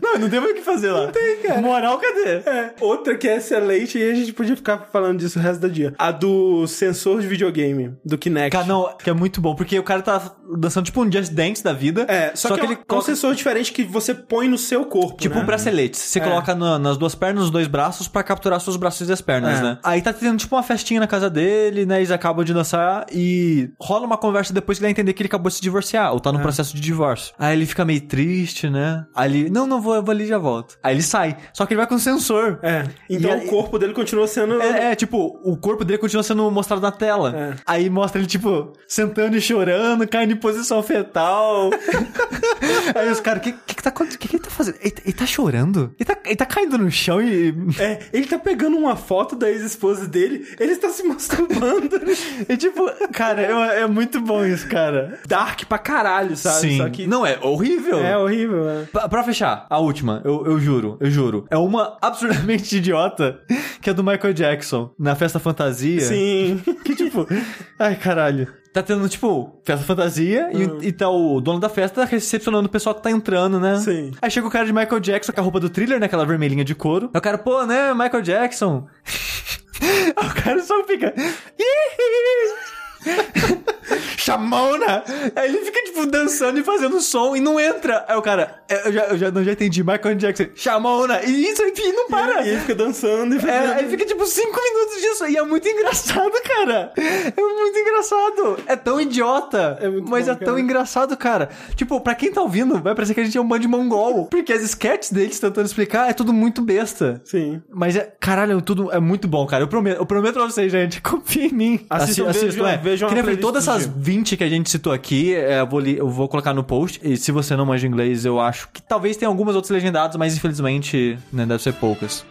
Não, não tem mais o que fazer lá. Não tem, cara. Moral, cadê? É. Outra que é excelente e a gente podia ficar falando disso o resto do dia. A do sensor de videogame, do Kinect. Cara, não, que é muito bom, porque o cara tá dançando tipo um Just Dance da vida. É, só, que, ele é um coloca- sensor diferente que você põe no seu corpo. Tipo né? um bracelete. Você É. coloca na- nas duas pernas, nos dois braços, pra capturar seus braços e as pernas, É. né? Aí tá tendo tipo uma festinha na casa dele, né? Eles acabam de dançar e rola uma conversa depois que ele vai entender que ele acabou de se divorciar, ou tá no É. processo de divórcio. Aí ele fica meio triste, né? Aí ele, não, não vou, eu vou ali e já volto. Aí ele sai. Só que ele vai com sensor. É. Então E o corpo dele continua sendo. É, é, tipo, o corpo dele continua sendo mostrado na tela. É. Aí mostra ele, tipo, sentando e chorando, caindo em posição fetal. Aí os caras, o que, que, que, tá, acontecendo? que, que ele tá fazendo? Ele, ele tá chorando? Ele tá, ele tá caindo no chão e. É, ele tá pegando uma foto da ex-esposa dele, ele está se masturbando. E tipo, cara, é, é muito bom isso, cara. Dark pra caralho, sabe? Sim. Só que. Não, é horrível. É horrível, é. Pra, pra fechar, a última, eu, eu juro, eu juro. É uma absurdamente idiota, que é do Michael Jackson, na festa fantasia. Sim. Que tipo, ai caralho. Tá tendo, tipo, festa fantasia e, e tá o dono da festa recepcionando o pessoal que tá entrando, né? Sim. Aí chega o cara de Michael Jackson com a roupa do thriller, né? Aquela vermelhinha de couro. Aí o cara, pô, né? Michael Jackson. Aí o cara só fica. Chamona! Aí ele fica, tipo, dançando e fazendo som e não entra. Aí o cara, eu já, eu já, não já entendi, Michael Jackson, Chamona! E isso aqui não para! E ele fica dançando e É, fazendo. aí fica tipo 5 minutos disso e é muito engraçado, cara. É muito engraçado. É tão idiota, É mas bom, é tão cara. engraçado, cara. Tipo, pra quem tá ouvindo, vai parecer que a gente é um bando de mongol. Porque as sketches deles tentando explicar é tudo muito besta. Sim. Mas é, caralho, tudo é muito bom, cara. Eu prometo, eu prometo pra vocês, gente. Confia em mim. Assistam, Assi- vejam- é. Vejam a Que nem eu falei, playlist todas essas dia. 20 que a gente citou aqui, é, eu, vou li- eu vou colocar no post. E se você não manja inglês, eu acho que talvez tenha algumas outras legendadas, mas infelizmente, né, deve ser poucas.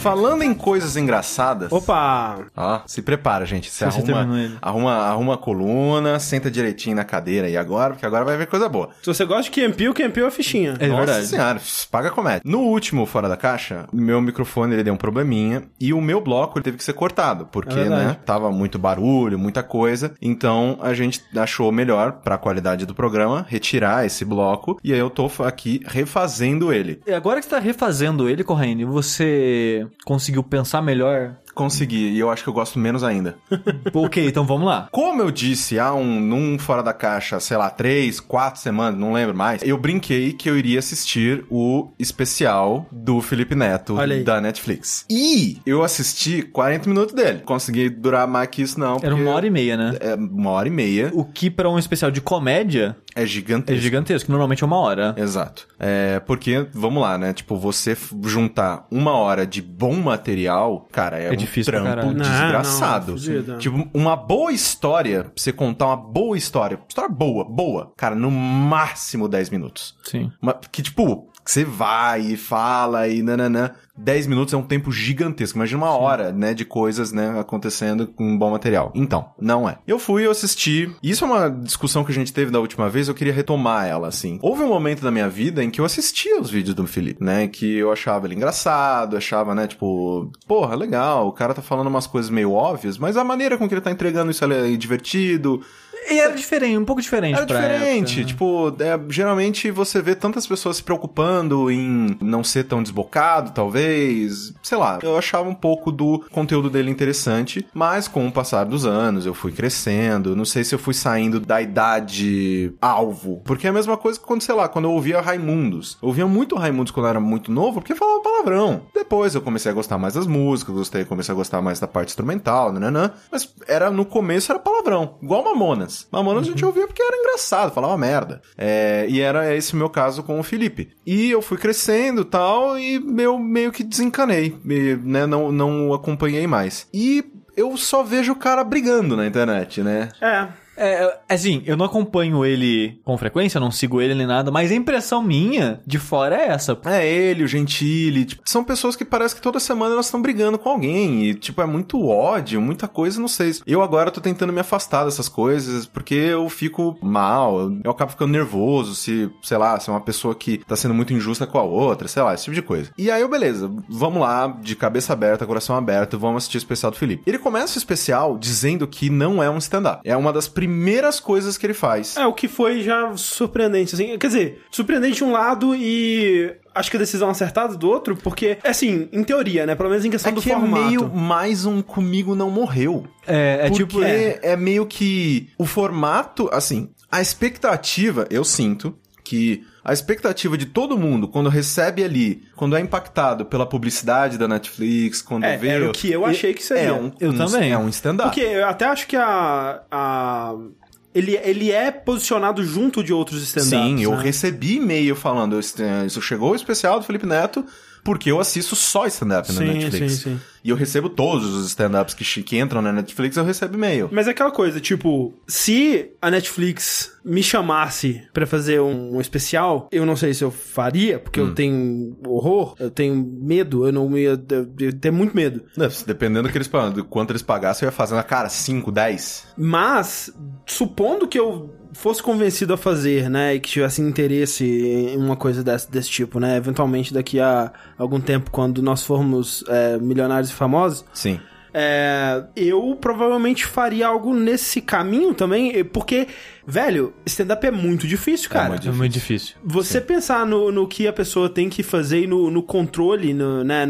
Falando em coisas engraçadas. Opa! Ó, se prepara, gente. Você arruma, arruma, arruma a coluna, senta direitinho na cadeira aí agora, porque agora vai ver coisa boa. Se você gosta de Campio, Campio é fichinha. É Nossa verdade. senhora, paga comédia. No último Fora da Caixa, meu microfone ele deu um probleminha e o meu bloco ele teve que ser cortado, porque, É né, tava muito barulho, muita coisa. Então a gente achou melhor, pra qualidade do programa, retirar esse bloco e aí eu tô aqui refazendo ele. E agora que você tá refazendo ele, Corraine, você conseguiu pensar melhor? Consegui, e eu acho que eu gosto menos ainda. ok, então vamos lá. Como eu disse há um num fora da caixa, sei lá, três, quatro semanas, não lembro mais, eu brinquei que eu iria assistir o especial do Felipe Neto da Netflix. E eu assisti 40 minutos dele. Consegui durar mais que isso, não. Era uma hora e meia, né? É uma hora e meia. O que pra um especial de comédia É é gigantesco. gigantesco, que normalmente é uma hora. Exato. É, porque, vamos lá, né? Tipo, você juntar uma hora de bom material, cara, é, É um difícil trampo. Não, desgraçado. não, fudido. tipo, uma boa história, pra você contar uma boa história, história boa, boa, cara, no máximo 10 minutos. Sim. Uma- que, tipo, que você vai e fala e nananã. 10 minutos é um tempo gigantesco. Imagina uma hora, né, de coisas, né, acontecendo com um bom material. Então, não é. Eu fui, eu assisti. E isso é uma discussão que a gente teve da última vez, eu queria retomar ela, assim. Houve um momento da minha vida em que eu assistia os vídeos do Felipe, né, que eu achava ele engraçado, achava, né, tipo, porra, legal, o cara tá falando umas coisas meio óbvias, mas a maneira com que ele tá entregando isso é divertido, E era diferente, um pouco diferente era diferente. época, né? Tipo, é, geralmente você vê tantas pessoas se preocupando em não ser tão desbocado, talvez. Sei lá, eu achava um pouco do conteúdo dele interessante, mas com o passar dos anos eu fui crescendo. Não sei se eu fui saindo da idade alvo. Porque é a mesma coisa que quando, sei lá, quando eu ouvia Raimundos. Eu ouvia muito Raimundos quando eu era muito novo, porque falava palavrão. Depois eu comecei a gostar mais das músicas, gostei, comecei a gostar mais da parte instrumental, nananã. Mas era no começo era palavrão palavrão, igual Mamonas. Mamonas a gente ouvia porque era engraçado, falava merda. É, e era esse meu caso com o Felipe. E eu fui crescendo tal, e eu meio que desencanei, e, né? Não, não acompanhei mais. E eu só vejo o cara brigando na internet, né? É. É, assim, eu não acompanho ele com frequência, não sigo ele nem nada, mas a impressão minha de fora é essa. É ele, o Gentili, tipo, são pessoas que parece que toda semana elas estão brigando com alguém e, tipo, é muito ódio, muita coisa, não sei. Eu agora tô tentando me afastar dessas coisas porque eu fico mal, eu acabo ficando nervoso se, sei lá, se é uma pessoa que tá sendo muito injusta com a outra, sei lá, esse tipo de coisa. E aí eu, beleza, vamos lá, de cabeça aberta, coração aberto, vamos assistir o especial do Felipe. Ele começa o especial dizendo que não é um stand-up. É uma das primeiras coisas que ele faz. É, o que foi já surpreendente, assim. Quer dizer, surpreendente de um lado e acho que a decisão acertada do outro, porque, assim, em teoria, né? Pelo menos em questão É do que é formato. meio mais um comigo não morreu. É, é Porque tipo. é. meio que o formato, assim, a expectativa, eu sinto que a expectativa de todo mundo quando recebe ali, quando é impactado pela publicidade da Netflix, quando É, vê era o que eu achei que seria. é um, Eu um- também. é um stand-up. Porque eu até acho que a. a ele, ele é posicionado junto de outros stand-ups. Sim, eu né? recebi e-mail falando, "Este- isso chegou o especial do Felipe Neto, porque eu assisto só stand-up na Netflix. sim, sim. E eu recebo todos os stand-ups que, que entram na Netflix, eu recebo e-mail. Mas é aquela coisa, tipo, se a Netflix me chamasse pra fazer um, um especial, eu não sei se eu faria, porque Hum. eu tenho horror, eu tenho medo, eu não ia. Eu, eu tenho muito medo. Né, Dependendo do, que eles, pagam, do quanto eles pagassem, eu ia fazer na cara 5, 10. Mas, supondo que eu fosse convencido a fazer, né, e que tivesse interesse em uma coisa desse, desse tipo, né, eventualmente daqui a algum tempo, quando nós formos é, milionários e famosos, Sim. é, eu provavelmente faria algo nesse caminho também, porque, velho, stand-up é muito difícil, cara. muito É muito difícil. Você pensar no, no que a pessoa tem que fazer e no, no controle, no, né,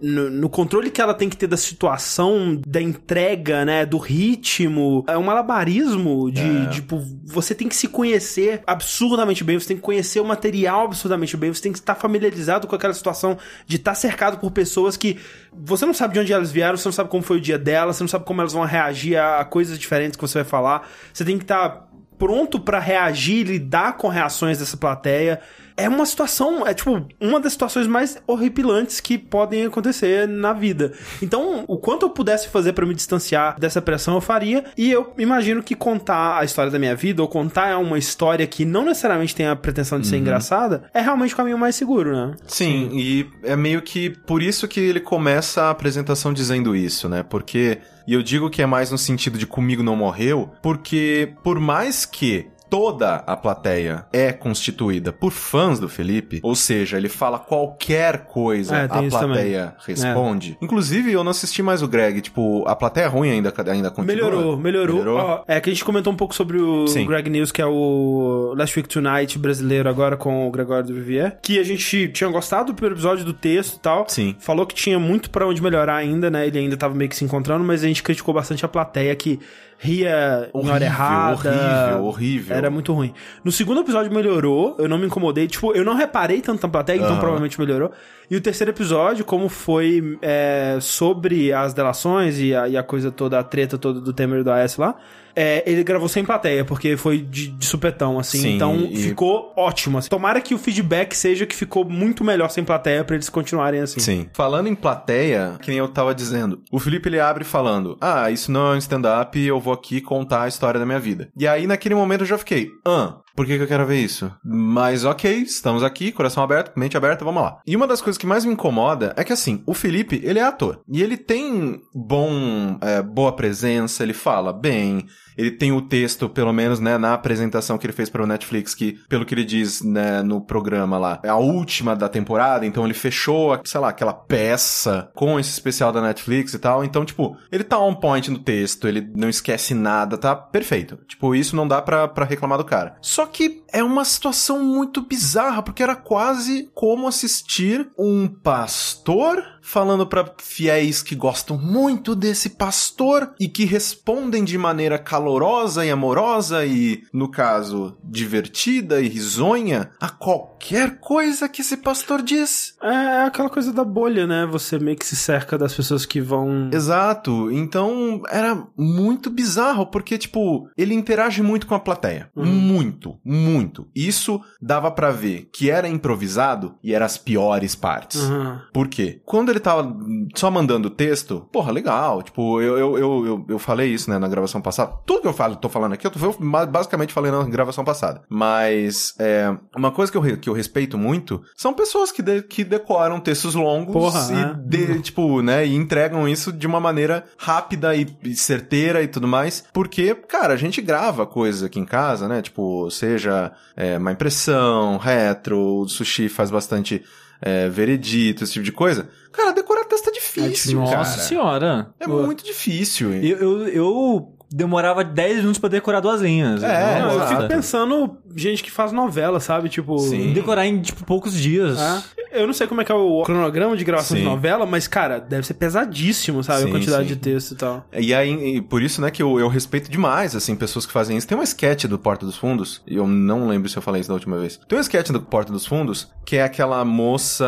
no, no controle que ela tem que ter da situação, da entrega, né, do ritmo, é um malabarismo de, tipo, você tem que se conhecer absurdamente bem, você tem que conhecer o material absurdamente bem, você tem que estar familiarizado com aquela situação de estar cercado por pessoas que você não sabe de onde elas vieram, você não sabe como foi o dia delas, você não sabe como elas vão reagir a, coisas diferentes que você vai falar, você tem que estar pronto pra reagir, lidar com reações dessa plateia. É uma situação, é tipo, uma das situações mais horripilantes que podem acontecer na vida. Então, o quanto eu pudesse fazer pra me distanciar dessa pressão, eu faria. E eu imagino que contar a história da minha vida, ou contar uma história que não necessariamente tem a pretensão de ser engraçada, é realmente o caminho mais seguro, né? Sim, e é meio que por isso que ele começa a apresentação dizendo isso, né? Porque. E eu digo que é mais no sentido de comigo não morreu, porque por mais que toda a plateia é constituída por fãs do Felipe, ou seja, ele fala qualquer coisa, É, a plateia responde. Inclusive, eu não assisti mais o Greg, tipo, a plateia é ruim ainda, ainda continua. Melhorou, melhorou. Melhorou? Ó, é que a gente comentou um pouco sobre o Sim. Greg News, que é o Last Week Tonight brasileiro agora com o Gregório do Vivier. Que a gente tinha gostado do primeiro episódio do texto e tal. Sim. Falou que tinha muito pra onde melhorar ainda, né? Ele ainda tava meio que se encontrando, mas a gente criticou bastante a plateia que ria em hora Horrível, errada. horrível, horrível. Era muito ruim. No segundo episódio melhorou, eu não me incomodei. Tipo, eu não reparei tanto na plateia, então Aham. provavelmente melhorou. E o terceiro episódio, como foi é, sobre as delações e a, e a coisa toda, a treta toda do Temer e do AS lá, é, ele gravou sem plateia, porque foi de, de supetão, assim. Sim, então e- ficou ótimo. Assim. Tomara que o feedback seja que ficou muito melhor sem plateia pra eles continuarem assim. Sim. Falando em plateia, que nem eu tava dizendo, o Felipe ele abre falando: Ah, isso não é um stand-up, eu vou aqui contar a história da minha vida. E aí, naquele momento, eu já fiquei, ah. Por que, que eu quero ver isso? Mas ok, estamos aqui, coração aberto, mente aberta, vamos lá. E uma das coisas que mais me incomoda é que assim, o Felipe, ele é ator. E ele tem bom, é, boa presença, ele fala bem, ele tem o texto, pelo menos, né, na apresentação que ele fez para o Netflix, que, pelo que ele diz, né, no programa lá, é a última da temporada, então ele fechou, sei lá, aquela peça com esse especial da Netflix e tal. Então, tipo, ele tá on point no texto, ele não esquece nada, tá perfeito. Tipo, isso não dá pra reclamar do cara. Só que é uma situação muito bizarra, porque era quase como assistir um pastor falando pra fiéis que gostam muito desse pastor e que respondem de maneira calorosa e amorosa e, no caso, divertida e risonha a qualquer coisa que esse pastor diz. É aquela coisa da bolha, né? Você meio que se cerca das pessoas que vão. Exato. Então era muito bizarro, porque, tipo, ele interage muito com a plateia. Muito, muito. Isso dava pra ver que era improvisado e eram as piores partes. Aham. Por quê? Quando ele tava só mandando texto, porra, legal. Tipo, eu, eu, eu, eu, eu falei isso, né, na gravação passada. Tudo que eu falo, tô falando aqui, eu, tô, eu ba- basicamente falei na gravação passada. Mas, é, uma coisa que eu, que eu respeito muito são pessoas que, de- que decoram textos longos Porra, e, é. de- tipo, né, e entregam isso de uma maneira rápida e, e certeira e tudo mais. Porque, cara, a gente grava coisas aqui em casa, né? Tipo, seja é, uma impressão, retro, o sushi faz bastante é, veredito, esse tipo de coisa. Cara, decorar texto é difícil, Nossa cara. senhora. É muito difícil. Eu, eu, eu demorava 10 minutos pra decorar duas linhas. É, Não, eu fico pensando gente que faz novela, sabe? Tipo. Sim. Decorar em, tipo, poucos dias. É. Eu não sei como é que é o cronograma de gravação Sim. de novela, mas, cara, deve ser pesadíssimo, sabe? Sim, a quantidade sim. de texto e tal. E aí, e por isso, né, que eu, eu respeito demais, assim, pessoas que fazem isso. Tem uma sketch do Porta dos Fundos, e eu não lembro se eu falei isso da última vez. Tem uma sketch do Porta dos Fundos, que é aquela moça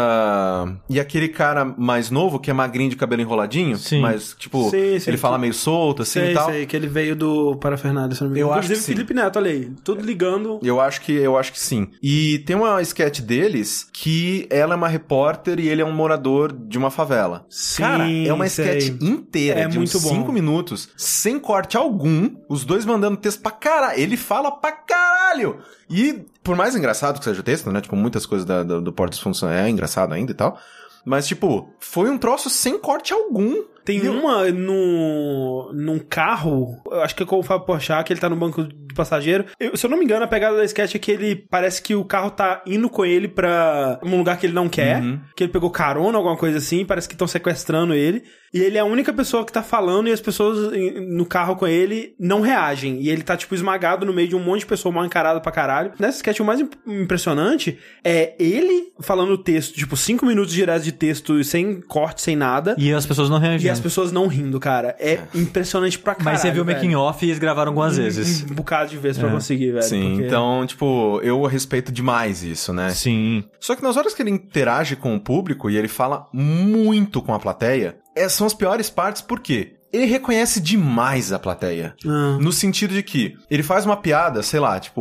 e aquele cara mais novo, que é magrinho de cabelo enroladinho, Sim. mas, tipo, Sim, sim, ele fala sim. meio solto, assim, sei, e tal. sei, que ele veio do Parafernália, se não me engano. Eu acho Inclusive, que sim. Felipe Neto, olha aí, tudo ligando. Eu acho que eu acho que sim. E tem uma sketch deles que ela é uma repórter e ele é um morador de uma favela. Sim, Cara, é uma sketch sei. inteira É de muito uns bom. 5 minutos, sem corte algum, os dois mandando texto pra caralho. Ele fala pra caralho! E, por mais engraçado que seja o texto, né? Tipo, muitas coisas da- do, do Portos Função é engraçado ainda e tal. Mas, tipo, foi um troço sem corte algum. Tem E eu- uma no, num carro, acho que é com o Fábio Porchat, que ele tá no banco de passageiro. Eu- se eu não me engano, a pegada da sketch é que ele parece que o carro tá indo com ele pra um lugar que ele não quer, Uhum. que ele pegou carona, alguma coisa assim, parece que estão sequestrando ele. E ele é a única pessoa que tá falando e as pessoas no carro com ele não reagem. E ele tá, tipo, esmagado no meio de um monte de pessoa mal encarada pra caralho. Nessa sketch, o mais imp- impressionante é ele falando o texto, tipo, cinco minutos direto de texto sem corte, sem nada. E as pessoas não reagiam. As pessoas não rindo, cara. É impressionante pra caralho. Mas você viu o making off e eles gravaram algumas vezes. Um bocado de vezes pra É. conseguir, velho. Sim, porque- então, tipo, eu respeito demais isso, né? Sim. Só que nas horas que ele interage com o público e ele fala muito com a plateia, essas são as piores partes, por quê? Ele reconhece demais a plateia. Ah. No sentido de que ele faz uma piada, sei lá, tipo,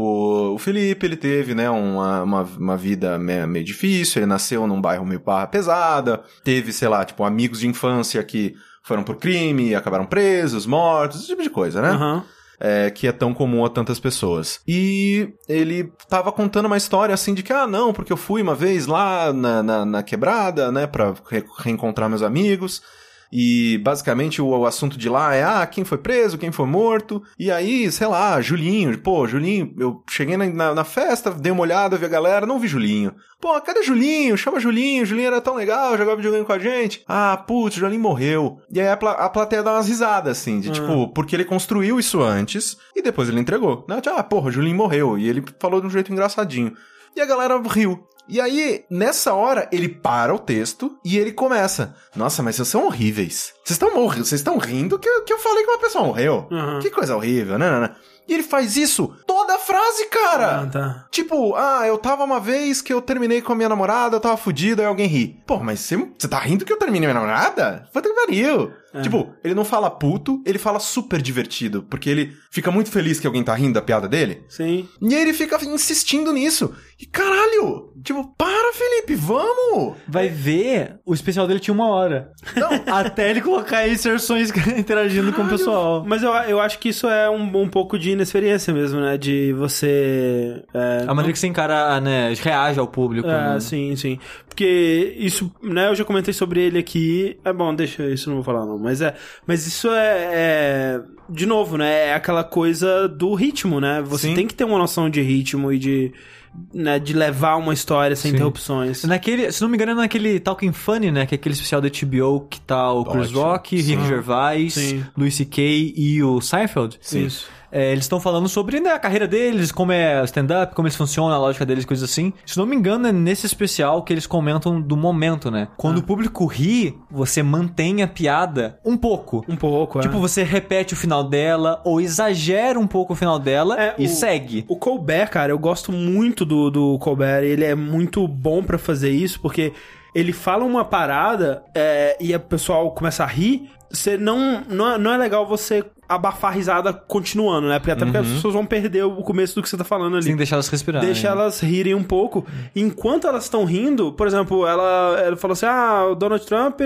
o Felipe, ele teve, né, uma, uma, uma vida me- meio difícil, ele nasceu num bairro meio barra pesada, teve, sei lá, tipo, amigos de infância que foram por crime, acabaram presos, mortos, esse tipo de coisa, né? Aham. é, que é tão comum a tantas pessoas. E ele tava contando uma história assim de que, ah, não, porque eu fui uma vez lá na, na, na quebrada, né, pra re- reencontrar meus amigos. E basicamente o, o assunto de lá é, ah, quem foi preso, quem foi morto. E aí, sei lá, Julinho, pô, Julinho, eu cheguei na, na, na festa, dei uma olhada, vi a galera, não vi Julinho. Pô, cadê Julinho? Chama Julinho, Julinho era tão legal, jogava videogame com a gente. Ah, putz, Julinho morreu. E aí a, pla a plateia dá umas risadas, assim, de tipo, porque ele construiu isso antes e depois ele entregou. Né? Tipo, Ah, porra, Julinho morreu. E ele falou de um jeito engraçadinho. E a galera riu. E aí, nessa hora, ele para o texto e ele começa. Nossa, mas vocês são horríveis. Vocês estão morrendo, vocês estão rindo que, eu- que eu falei que uma pessoa morreu. Aham. Que coisa horrível, né, né, né? E ele faz isso toda a frase, cara! Ah, tá. Tipo, ah, eu tava uma vez que eu terminei com a minha namorada, eu tava fudido, aí alguém ri. Pô, mas você, você tá rindo que eu terminei minha namorada? Puta que pariu. É. Tipo, ele não fala puto, ele fala super divertido, porque ele fica muito feliz que alguém tá rindo da piada dele. Sim. E aí ele fica insistindo nisso. E caralho! Tipo, para, Felipe, vamos! Vai ver, o especial dele tinha uma hora. Não, Até ele colocar inserções interagindo com o pessoal. Mas eu, eu acho que isso é um, um pouco de inexperiência mesmo, né? De você. É, A maneira que você encara, né, reage ao público. É, né? sim, sim. Porque isso, né, eu já comentei sobre ele aqui. É bom, deixa isso, não vou falar não. Mas é. Mas isso é. é- de novo, né? É aquela coisa do ritmo, né? Você Sim. tem que ter uma noção de ritmo e de. Né, de levar uma história sem Sim. interrupções. Naquele, se não me engano, é naquele Talking Funny, né? Que é aquele especial da HBO que tá o Chris Ótimo. Rock, Sim. Rick Gervais, Sim. Louis C.K. e o Seinfeld. Isso. É, eles estão falando sobre né, a carreira deles, como é stand-up, como eles funcionam, a lógica deles, coisas assim. Se não me engano, é nesse especial que eles comentam do momento, né? Quando Ah. o público ri, você mantém a piada um pouco. Um pouco, é. Tipo, você repete o final dela, ou exagera um pouco o final dela É, e o- segue. O Colbert, cara, eu gosto muito do, do Colbert. Ele é muito bom pra fazer isso, porque ele fala uma parada é, e o pessoal começa a rir. Você não, não, é, não é legal você abafar a risada continuando, né? Porque até porque as pessoas vão perder o começo do que você tá falando ali. Tem que deixar elas respirarem. Deixa elas rirem um pouco. Enquanto elas estão rindo, por exemplo, ela, ela falou assim: ah, o Donald Trump,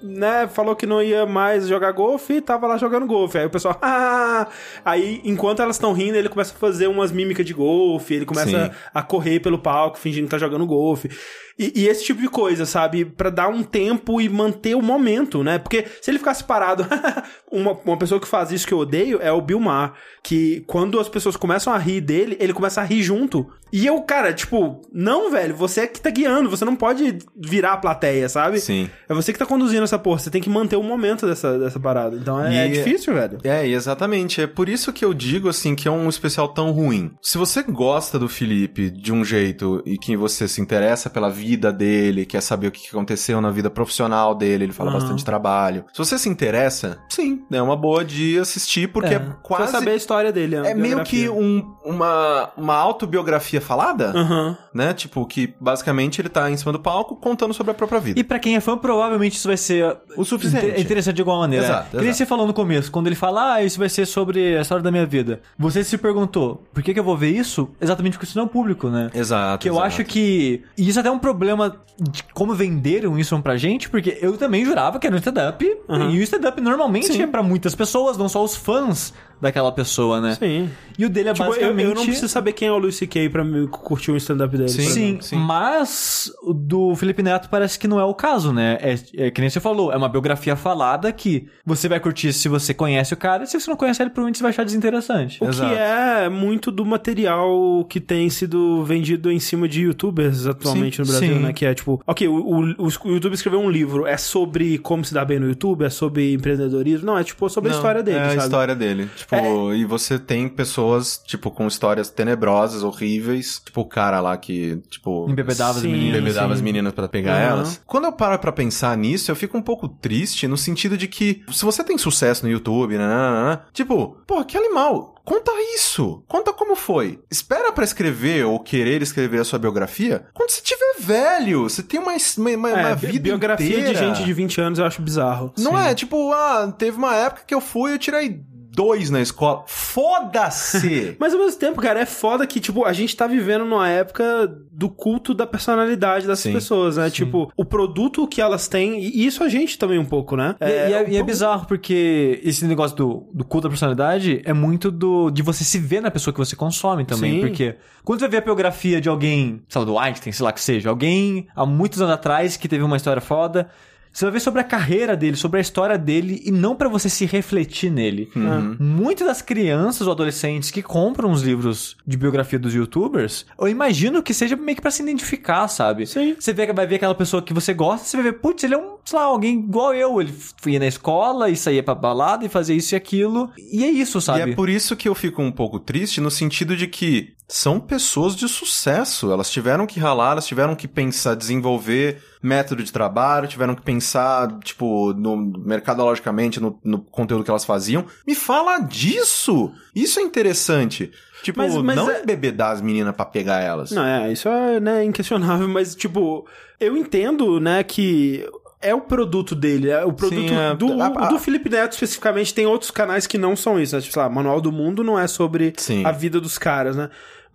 né, falou que não ia mais jogar golfe e tava lá jogando golfe. Aí o pessoal, ah! Aí, enquanto elas estão rindo, ele começa a fazer umas mímicas de golfe, ele começa Sim. a correr pelo palco, fingindo que tá jogando golfe. E, e esse tipo de coisa, sabe? Pra dar um tempo e manter o momento, né? Porque se ele ficasse parado. uma, uma pessoa que faz isso que eu odeio é o Bill Maher. Que quando as pessoas começam a rir dele, ele começa a rir junto. E eu, cara, tipo, não, velho, você é que tá guiando, você não pode virar a plateia, sabe? Sim. É você que tá conduzindo essa porra, você tem que manter o momento dessa, dessa parada. Então é, E- é difícil, velho. É, exatamente. É por isso que eu digo, assim, que é um especial tão ruim. Se você gosta do Felipe de um jeito e que você se interessa pela vida dele, quer saber o que aconteceu na vida profissional dele, ele fala Aham. bastante trabalho. Se você se interessa, sim, é uma boa de assistir, porque é, Pra quase... saber a história dele. a É meio que um- uma, uma autobiografia falada, Aham. né? Tipo, que basicamente ele tá em cima do palco contando sobre a própria vida. E pra quem é fã, provavelmente isso vai ser O suficiente. inte- interessante de igual maneira. Exato, exato. você falou no começo, quando ele fala, ah, isso vai ser sobre a história da minha vida. Você se perguntou, por que, que eu vou ver isso? Exatamente porque isso não é público, né? Exato. Que eu exato. acho que. E isso até é um problema de como venderam isso pra gente, porque eu também jurava que era um stand-up. E o stand-up normalmente Sim. é pra muitas pessoas, não só os fãs daquela pessoa, né? Sim. E o dele é Tipo, eu, basicamente. eu não preciso saber quem é o Luis C.K. pra me curtir um stand-up dele. Sim. Sim, sim. mas o do Felipe Neto parece que não é o caso, né? É, é que nem você falou, é uma biografia falada que você vai curtir se você conhece o cara, e se você não conhece ele, provavelmente você vai achar desinteressante. O Exato. que é muito do material que tem sido vendido em cima de youtubers atualmente Sim, no Brasil, sim. né? Que é tipo, ok, o, o, o YouTube escreveu um livro, é sobre como se dar bem no YouTube, é sobre empreendedorismo. Não, é tipo sobre a Não, história dele, É sabe? É. a história dele. Tipo, e você tem pessoas, tipo, com histórias tenebrosas, horríveis. Tipo, o cara lá que, tipo... Embebedava as Sim, meninas. Embebedava sim. as meninas pra pegar Aham. elas. Quando eu paro pra pensar nisso, eu fico um pouco triste no sentido de que, se você tem sucesso no YouTube, né, né, né, né, tipo, pô, que animal. Conta isso. Conta como foi. Espera pra escrever ou querer escrever a sua biografia quando você tiver velho. Você tem uma, uma, uma É, vida biografia inteira. de gente de 20 anos eu acho bizarro. Não é, tipo, ah, teve uma época que eu fui e eu tirei dois na escola. Foda-se! Mas ao mesmo tempo, cara, é foda que, tipo, a gente tá vivendo numa época do culto da personalidade dessas Sim, pessoas, né? Tipo, o produto que elas têm, e isso a gente também um pouco, né? E, e é, e é o- bizarro, porque esse negócio do, do culto da personalidade é muito do de você se ver na pessoa que você consome também. Sim. Porque quando você vê a biografia de alguém, sei lá, do Einstein, sei lá que seja, alguém há muitos anos atrás que teve uma história foda, você vai ver sobre a carreira dele, sobre a história dele, e não pra você se refletir nele. Uhum. Muitas das crianças ou adolescentes que compram os livros de biografia dos youtubers, eu imagino que seja meio que pra se identificar, sabe? Sim. Você vê, vai ver aquela pessoa que você gosta, você vai ver, putz, ele é um, sei lá, alguém igual eu. Ele ia na escola e saía pra balada e fazia isso e aquilo. E é isso, sabe? E é por isso que eu fico um pouco triste no sentido de que são pessoas de sucesso. Elas tiveram que ralar, elas tiveram que pensar, desenvolver método de trabalho, tiveram que pensar, tipo, no mercadologicamente, no, no conteúdo que elas faziam. Me fala disso! Isso é interessante. Tipo, Mas- mas não é- embebedar as meninas pra pegar elas. Não, é, isso é, né, inquestionável, mas, tipo, eu entendo, né, que é o produto dele, é o produto Sim, é. do, A- a- do Felipe Neto especificamente, tem outros canais que não são isso, né? tipo, sei lá, Manual do Mundo não é sobre Sim. a vida dos caras, né?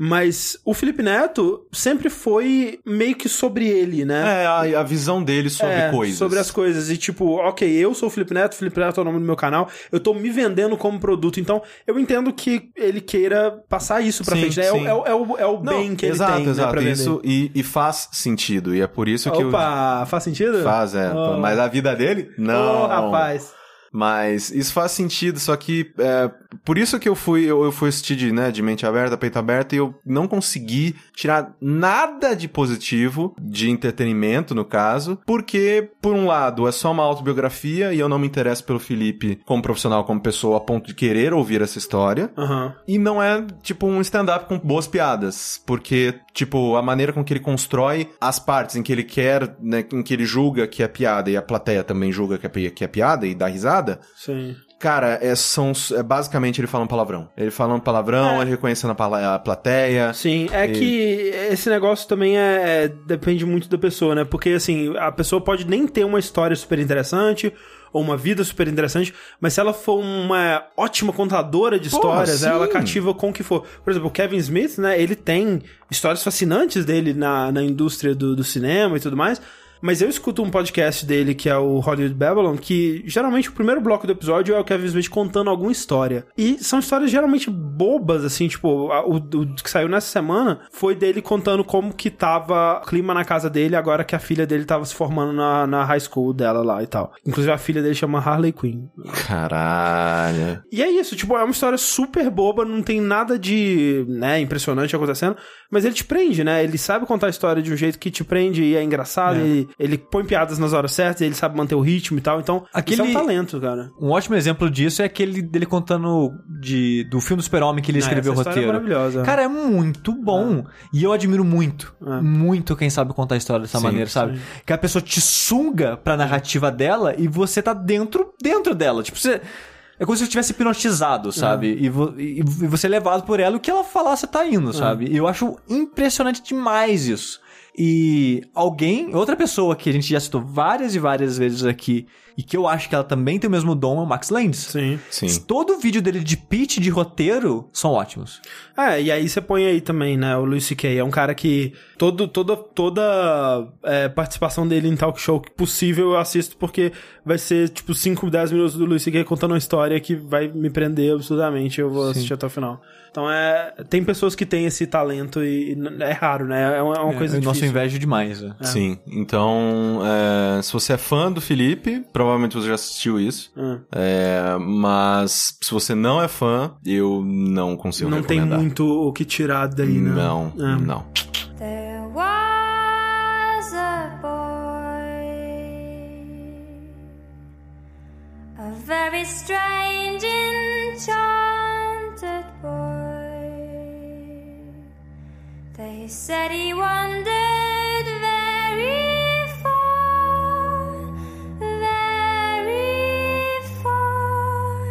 Mas o Felipe Neto sempre foi meio que sobre ele, né? É, a, a visão dele sobre É, coisas. Sobre as coisas. E tipo, ok, eu sou o Felipe Neto, Felipe Neto é o nome do meu canal, eu tô me vendendo como produto. Então, eu entendo que ele queira passar isso pra Sim, frente. né? É, sim. é é o, é o Não, bem que exato, ele tem, exato. né, pra vender. Isso, e, e faz sentido. E é por isso que eu... Opa, faz sentido? Faz, é. Oh. Mas a vida dele? Não. Ô, rapaz. Mas isso faz sentido, só que é, por isso que eu fui, eu, eu fui assistir de, né, de mente aberta, peito aberto, e eu não consegui tirar nada de positivo, de entretenimento, no caso, porque, por um lado, é só uma autobiografia e eu não me interesso pelo Felipe como profissional, como pessoa, a ponto de querer ouvir essa história. Aham. E não é, tipo, um stand-up com boas piadas. Porque, tipo, a maneira com que ele constrói as partes em que ele quer, né, em que ele julga que é piada e a plateia também julga que é, que é piada e dá risada. Sim. Cara, é, são, é basicamente ele falando palavrão. Ele falando palavrão, É. ele reconhecendo a, pala- plateia. Sim, é E- que esse negócio também é, é- depende muito da pessoa, né? Porque assim, a pessoa pode nem ter uma história super interessante ou uma vida super interessante, mas se ela for uma ótima contadora de Porra, histórias, ela sim. cativa com o que for. Por exemplo, o Kevin Smith, né? Ele tem histórias fascinantes dele na, na indústria do, do cinema e tudo mais. Mas eu escuto um podcast dele, que é o Hollywood Babylon, que geralmente o primeiro bloco do episódio é o Kevin Smith contando alguma história. E são histórias geralmente bobas, assim, tipo, a- o, o que saiu nessa semana foi dele contando como que tava o clima na casa dele agora que a filha dele tava se formando na, na high school dela lá e tal. Inclusive a filha dele chama Harley Quinn. Caralho. E é isso, tipo, é uma história super boba, não tem nada de, né, impressionante acontecendo, mas ele te prende, né? Ele sabe contar a história de um jeito que te prende e é engraçado, ele, ele põe piadas nas horas certas, ele sabe manter o ritmo e tal, então Aquele- isso é um talento, cara. Um ótimo exemplo disso é aquele dele contando de, do filme do Super-Homem que ele Ah, escreveu o é roteiro. maravilhosa. Cara, é muito bom. E eu admiro muito, É. muito quem sabe contar a história dessa Sim, maneira, sabe? Que a pessoa te suga pra narrativa dela e você tá dentro, dentro dela. Tipo, você... É como se você tivesse hipnotizado, sabe? E, vo- e- e você é levado por ela, o que ela falar, você tá indo, sabe? E eu acho impressionante demais isso. E alguém, outra pessoa que a gente já citou várias e várias vezes aqui, e que eu acho que ela também tem o mesmo dom, é o Max Landis. Sim. Sim. Todo vídeo dele de pitch de roteiro são ótimos. É, e aí você põe aí também, né, o Luis C.K. É um cara que todo, toda, toda é, participação dele em talk show possível eu assisto porque vai ser tipo 5, 10 minutos do Luis C.K. contando uma história que vai me prender absurdamente eu vou assistir até o final. Então é, tem pessoas que têm esse talento e é raro, né, é uma, é uma coisa o nosso difícil. inveja demais. né? Sim. Então, é, se você é fã do Felipe, provavelmente você já assistiu isso. Hum. É, mas se você não é fã, eu não consigo Não tem recomendar. muito o que tirar daí, né? Não, É. não. Very strange, enchanted boy. They said he wandered very far, very far.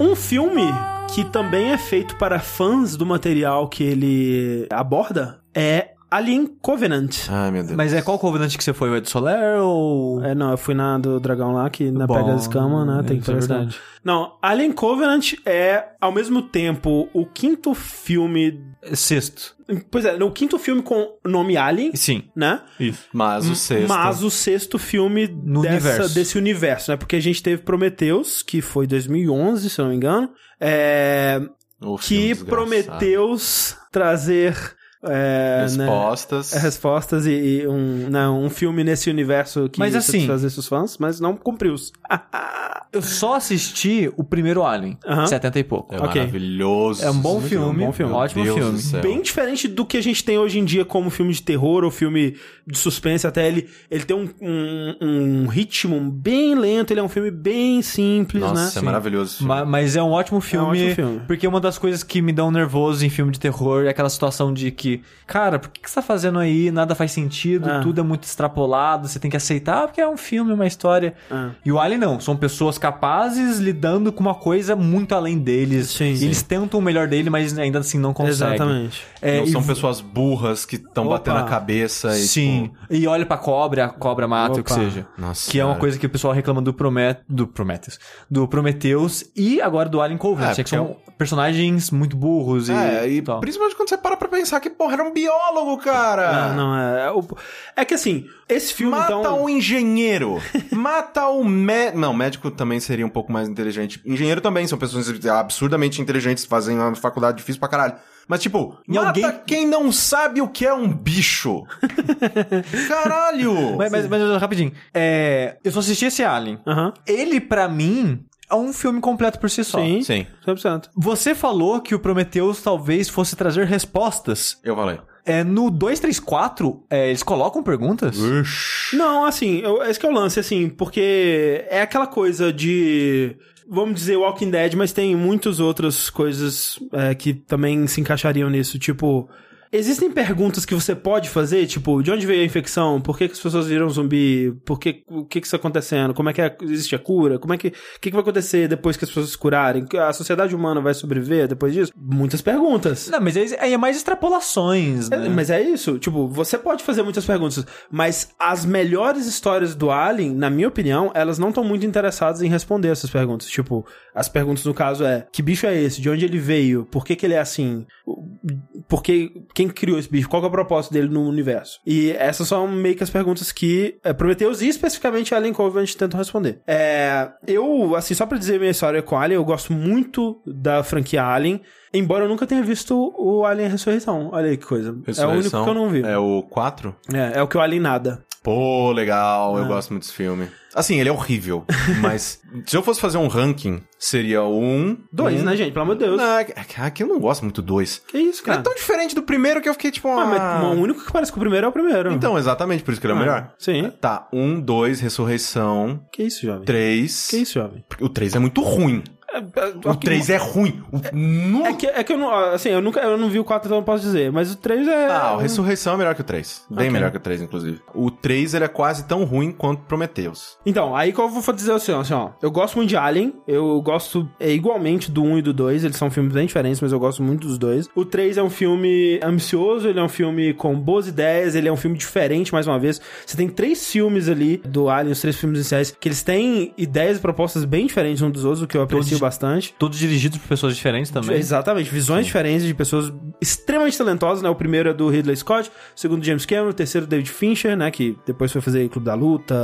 Um filme que também é feito para fãs do material que ele aborda é Alien Covenant. Ai, meu Deus. Mas é qual Covenant que você foi? O Ed Soler ou... É, não, eu fui na do dragão lá, que na Bom, pega as escamas, né? Tem que é as verdade. Não, Alien Covenant é, ao mesmo tempo, o quinto filme... Sexto. Pois é, o quinto filme com nome Alien, Sim. né? Isso. Mas o sexto... Mas o sexto filme No dessa- universo. desse universo, né? Porque a gente teve Prometheus, que foi 2011, se eu não me engano, é, o que prometeu trazer é, né, Respostas. respostas e, e um, não, um filme nesse universo que Mas assim- satisfazesse os fãs, mas não cumpriu. Eu só assisti o primeiro Alien. Aham. 70 e pouco. É Ok. maravilhoso. É um bom filme, bom filme. ótimo Deus filme. Bem diferente do que a gente tem hoje em dia como filme de terror ou filme de suspense. Até ele, ele tem um, um, um ritmo bem lento, ele é um filme bem simples, Nossa, né? é Sim. maravilhoso. Ma- Mas é um ótimo filme, ótimo filme. porque uma das coisas que me dão nervoso em filme de terror é aquela situação de que, cara, por que que você tá fazendo aí? Nada faz sentido, Ah. tudo é muito extrapolado, você tem que aceitar porque é um filme, uma história. Ah. E o Alien não, são pessoas capazes lidando com uma coisa muito além deles. Sim, e sim. eles tentam o melhor dele, mas ainda assim não conseguem. Exatamente. É, não e são pessoas burras que estão Opa. batendo a cabeça e. Sim. tipo, E olha pra cobra, a cobra mata, o que Opa. seja. Nossa que é uma coisa que o pessoal reclama do, Promet do Prometheus. Do Prometheus e agora do Alien Covenant, É, que são personagens muito burros e. É, e tal. principalmente quando você para pra pensar que, porra, era um biólogo, cara. Ah, não, é. É, é que assim, esse filme Mata então. o engenheiro. Mata o médico. Não, médico também seria um pouco mais inteligente. Engenheiro também, são pessoas absurdamente inteligentes, fazem uma faculdade difícil pra caralho. Mas, tipo, E mata alguém- quem não sabe o que é um bicho. Caralho! Mas, mas, mas, rapidinho. É, eu só assisti esse Alien. Aham. Ele, pra mim, é um filme completo por si só. Sim, Sim. 100%. Você falou que o Prometheus talvez fosse trazer respostas. Eu falei. É, no 234, é, eles colocam perguntas? Não, assim, eu, esse que é o lance, assim, porque é aquela coisa de. Vamos dizer Walking Dead, mas tem muitas outras coisas é, que também se encaixariam nisso. Tipo, existem perguntas que você pode fazer, tipo, de onde veio a infecção? Por que, que as pessoas viram zumbi? Por que, o que que está acontecendo? Como é que é- existe a cura? Como é que, o que, que vai acontecer depois que as pessoas se curarem? A sociedade humana vai sobreviver depois disso? Muitas perguntas. Não, mas aí aí é mais extrapolações, É, né? Mas é isso, tipo, você pode fazer muitas perguntas, mas as melhores histórias do Alien, na minha opinião, elas não estão muito interessadas em responder essas perguntas. Tipo, as perguntas no caso é: que bicho é esse? De onde ele veio? Por que, que ele é assim? Por que, quem criou esse bicho? Qual é o propósito dele no universo? E essas são meio que as perguntas que é, Prometheus e especificamente Alien Covenant tentam responder. É, eu, assim, só pra dizer minha história com Alien, eu gosto muito da franquia Alien. Embora eu nunca tenha visto o Alien Ressurreição. Olha aí que coisa. É o único que eu não vi. É o 4? É, é o que o Alien nada. Pô, legal, Ah. eu gosto muito desse filme. Assim, ele é horrível, mas se eu fosse fazer um ranking, seria um... Dois, um... né, gente? Pelo amor de Deus. Não, é que eu não gosto muito do dois. Que isso, Ele cara? é tão diferente do primeiro que eu fiquei tipo... Ah, Ah, mas o único que parece com o primeiro é o primeiro. Então, exatamente, por isso que ele é o Ah, melhor. Sim. Tá, um, dois, ressurreição, Que isso, jovem? três... Que isso, jovem? O três é muito ruim. O três é ruim. O... Nu- É que, é que eu não. Assim, eu nunca eu não vi o 4, então eu não posso dizer. Mas o 3 é. Ah, o Ressurreição é melhor que o 3. Bem Ok. melhor que o 3, inclusive. O 3, ele é quase tão ruim quanto Prometheus. Então, aí que eu vou dizer assim, assim, ó. Eu gosto muito de Alien. Eu gosto é, igualmente do 1 e do 2. Eles são filmes bem diferentes, mas eu gosto muito dos dois. O 3 é um filme ambicioso, ele é um filme com boas ideias, ele é um filme diferente, mais uma vez. Você tem três filmes ali do Alien, os três filmes iniciais, que eles têm ideias e propostas bem diferentes uns dos outros, o que eu aprecio bastante. Todos dirigidos por pessoas diferentes também. Exatamente, visões diferentes de pessoas extremamente talentosas, né? O primeiro é do Ridley Scott, o segundo James Cameron, o terceiro David Fincher, né? Que depois foi fazer Clube da Luta,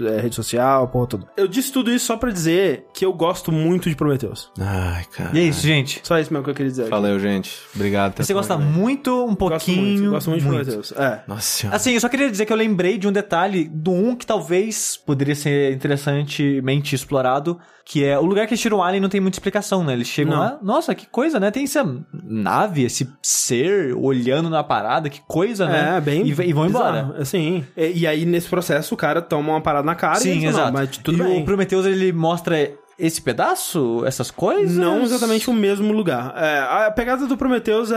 é, rede social, porra toda. Eu disse tudo isso só pra dizer que eu gosto muito de Prometheus. Ai, cara. E é isso, gente. Só isso mesmo que eu queria dizer. Valeu, gente. Obrigado. Você gosta muito. muito, um Gosto pouquinho. muito, gosto muito, de Prometheus. É. Nossa senhora. Assim, eu só queria dizer que eu lembrei de um detalhe do 1 que talvez poderia ser interessantemente explorado, que é o lugar que eles tiram o alien não tem muita explicação, né? Eles chegam Não. lá, nossa, que coisa, né? Tem essa nave, esse ser olhando na parada, que coisa, né? É, bem. E, e vão bizarro. embora. Assim. E, e aí, nesse processo, o cara toma uma parada na cara e Sim, eles falam, exato. "Não, mas tudo e bem. o Prometheus, ele mostra esse pedaço, essas coisas? Não exatamente o mesmo lugar. É, a pegada do Prometheus é,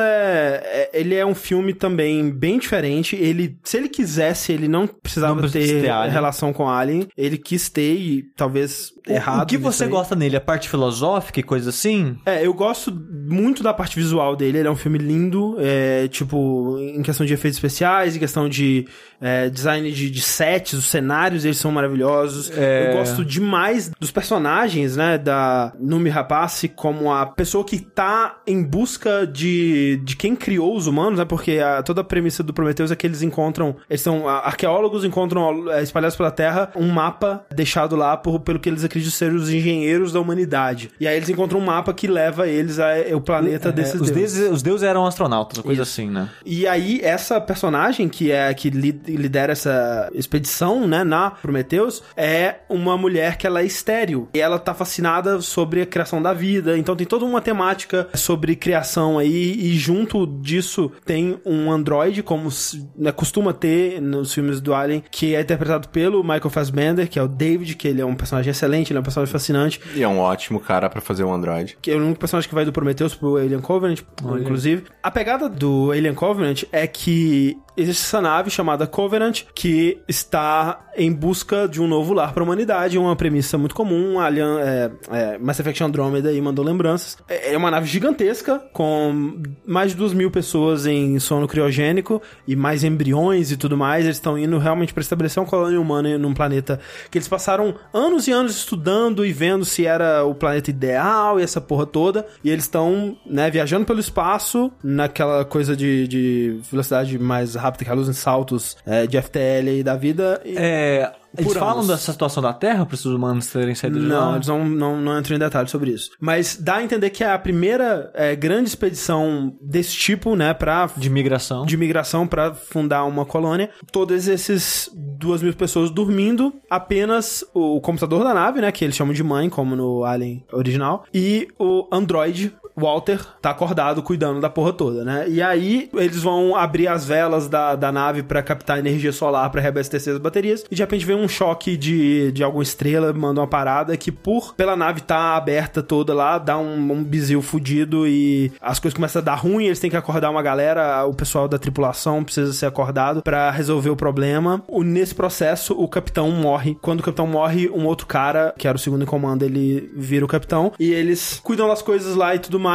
é- Ele é um filme também bem diferente. Ele, se ele quisesse, ele não precisava Não precisa ter, ter relação com Alien. Ele quis ter e talvez O- errado. O que você aí. gosta nele? A parte filosófica e coisa assim? É, eu gosto muito da parte visual dele. Ele é um filme lindo, é, tipo, em questão de efeitos especiais, em questão de é, design de, de sets, os cenários, eles são maravilhosos. É. Eu gosto demais dos personagens, né, da Numi Rapace como a pessoa que tá em busca de, de quem criou os humanos, né, porque a- toda a premissa do Prometheus é que eles encontram, eles são, arqueólogos encontram é, espalhados pela Terra um mapa deixado lá por, pelo que eles acreditam ser os engenheiros da humanidade. E aí eles encontram um mapa que leva eles ao planeta desses É, os, deuses. deuses, os deuses eram astronautas, coisa Isso. assim, né? E aí, essa personagem que é que li- lidera essa expedição, né, na Prometheus, é uma mulher que ela é estéril. E ela tá fascinada sobre a criação da vida. Então tem toda uma temática sobre criação aí. E junto disso tem um androide, como se- né, costuma ter nos filmes do Alien, que é interpretado pelo Michael Fassbender, que é o David, que ele é um personagem excelente, ele é um personagem fascinante. E é um ótimo cara pra fazer o Android. Que é o único personagem que vai do Prometheus pro Alien Covenant, inclusive. A pegada do Alien Covenant é que existe essa nave chamada Covenant que está em busca de um novo lar para a humanidade, uma premissa muito comum. Alien, é, é, Mass Effect Andromeda mandou lembranças. É é uma nave gigantesca com mais de duas mil pessoas em sono criogênico e mais embriões e tudo mais. Eles estão indo realmente para estabelecer uma colônia humana num planeta que eles passaram anos e anos estudando e vendo se era o planeta ideal e essa porra toda. E eles estão, né, viajando pelo espaço naquela coisa de, de velocidade mais rápida que ela usa em saltos é, de FTL e da vida. E- É, eles Por falam anos. dessa situação da Terra para os humanos terem saído de Não, lá? eles não, não, não entram em detalhes sobre isso. Mas dá a entender que é a primeira é, grande expedição desse tipo, né, pra De migração. de migração pra fundar uma colônia. Todas esses duas mil pessoas dormindo, apenas o computador da nave, né, que eles chamam de mãe, como no Alien original, e o Android, Walter, tá acordado cuidando da porra toda, né? E aí eles vão abrir as velas da, da nave pra captar energia solar pra reabastecer as baterias, e de repente vem um choque de, de alguma estrela, manda uma parada que por pela nave tá aberta toda lá, dá um, um bizil fudido e as coisas começam a dar ruim, eles têm que acordar uma galera, o pessoal da tripulação precisa ser acordado pra resolver o problema. O- nesse processo, o capitão morre. Quando o capitão morre, um outro cara, que era o segundo em comando, ele vira o capitão e eles cuidam das coisas lá e tudo mais.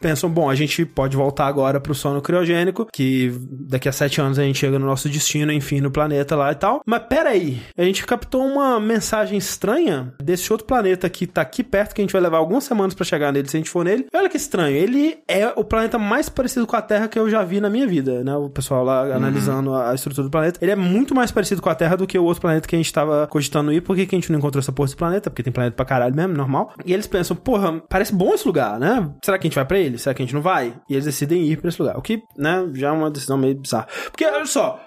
Pensam, bom, a gente pode voltar agora pro sono criogênico, que daqui a sete anos a gente chega no nosso destino, enfim, no planeta lá e tal. Mas pera aí, a gente captou uma mensagem estranha desse outro planeta que tá aqui perto, que a gente vai levar algumas semanas pra chegar nele se a gente for nele. E olha que estranho, ele é o planeta mais parecido com a Terra que eu já vi na minha vida, né? O pessoal lá analisando a estrutura do planeta. Ele é muito mais parecido com a Terra do que o outro planeta que a gente tava cogitando ir. Por que, que a gente não encontrou essa porra desse planeta? Porque tem planeta pra caralho mesmo, normal. E eles pensam, porra, parece bom esse lugar, né? Será que a gente vai pra ele? Será que a gente não vai? E eles decidem ir pra esse lugar. O que, né, já é uma decisão meio bizarra. Porque, olha só.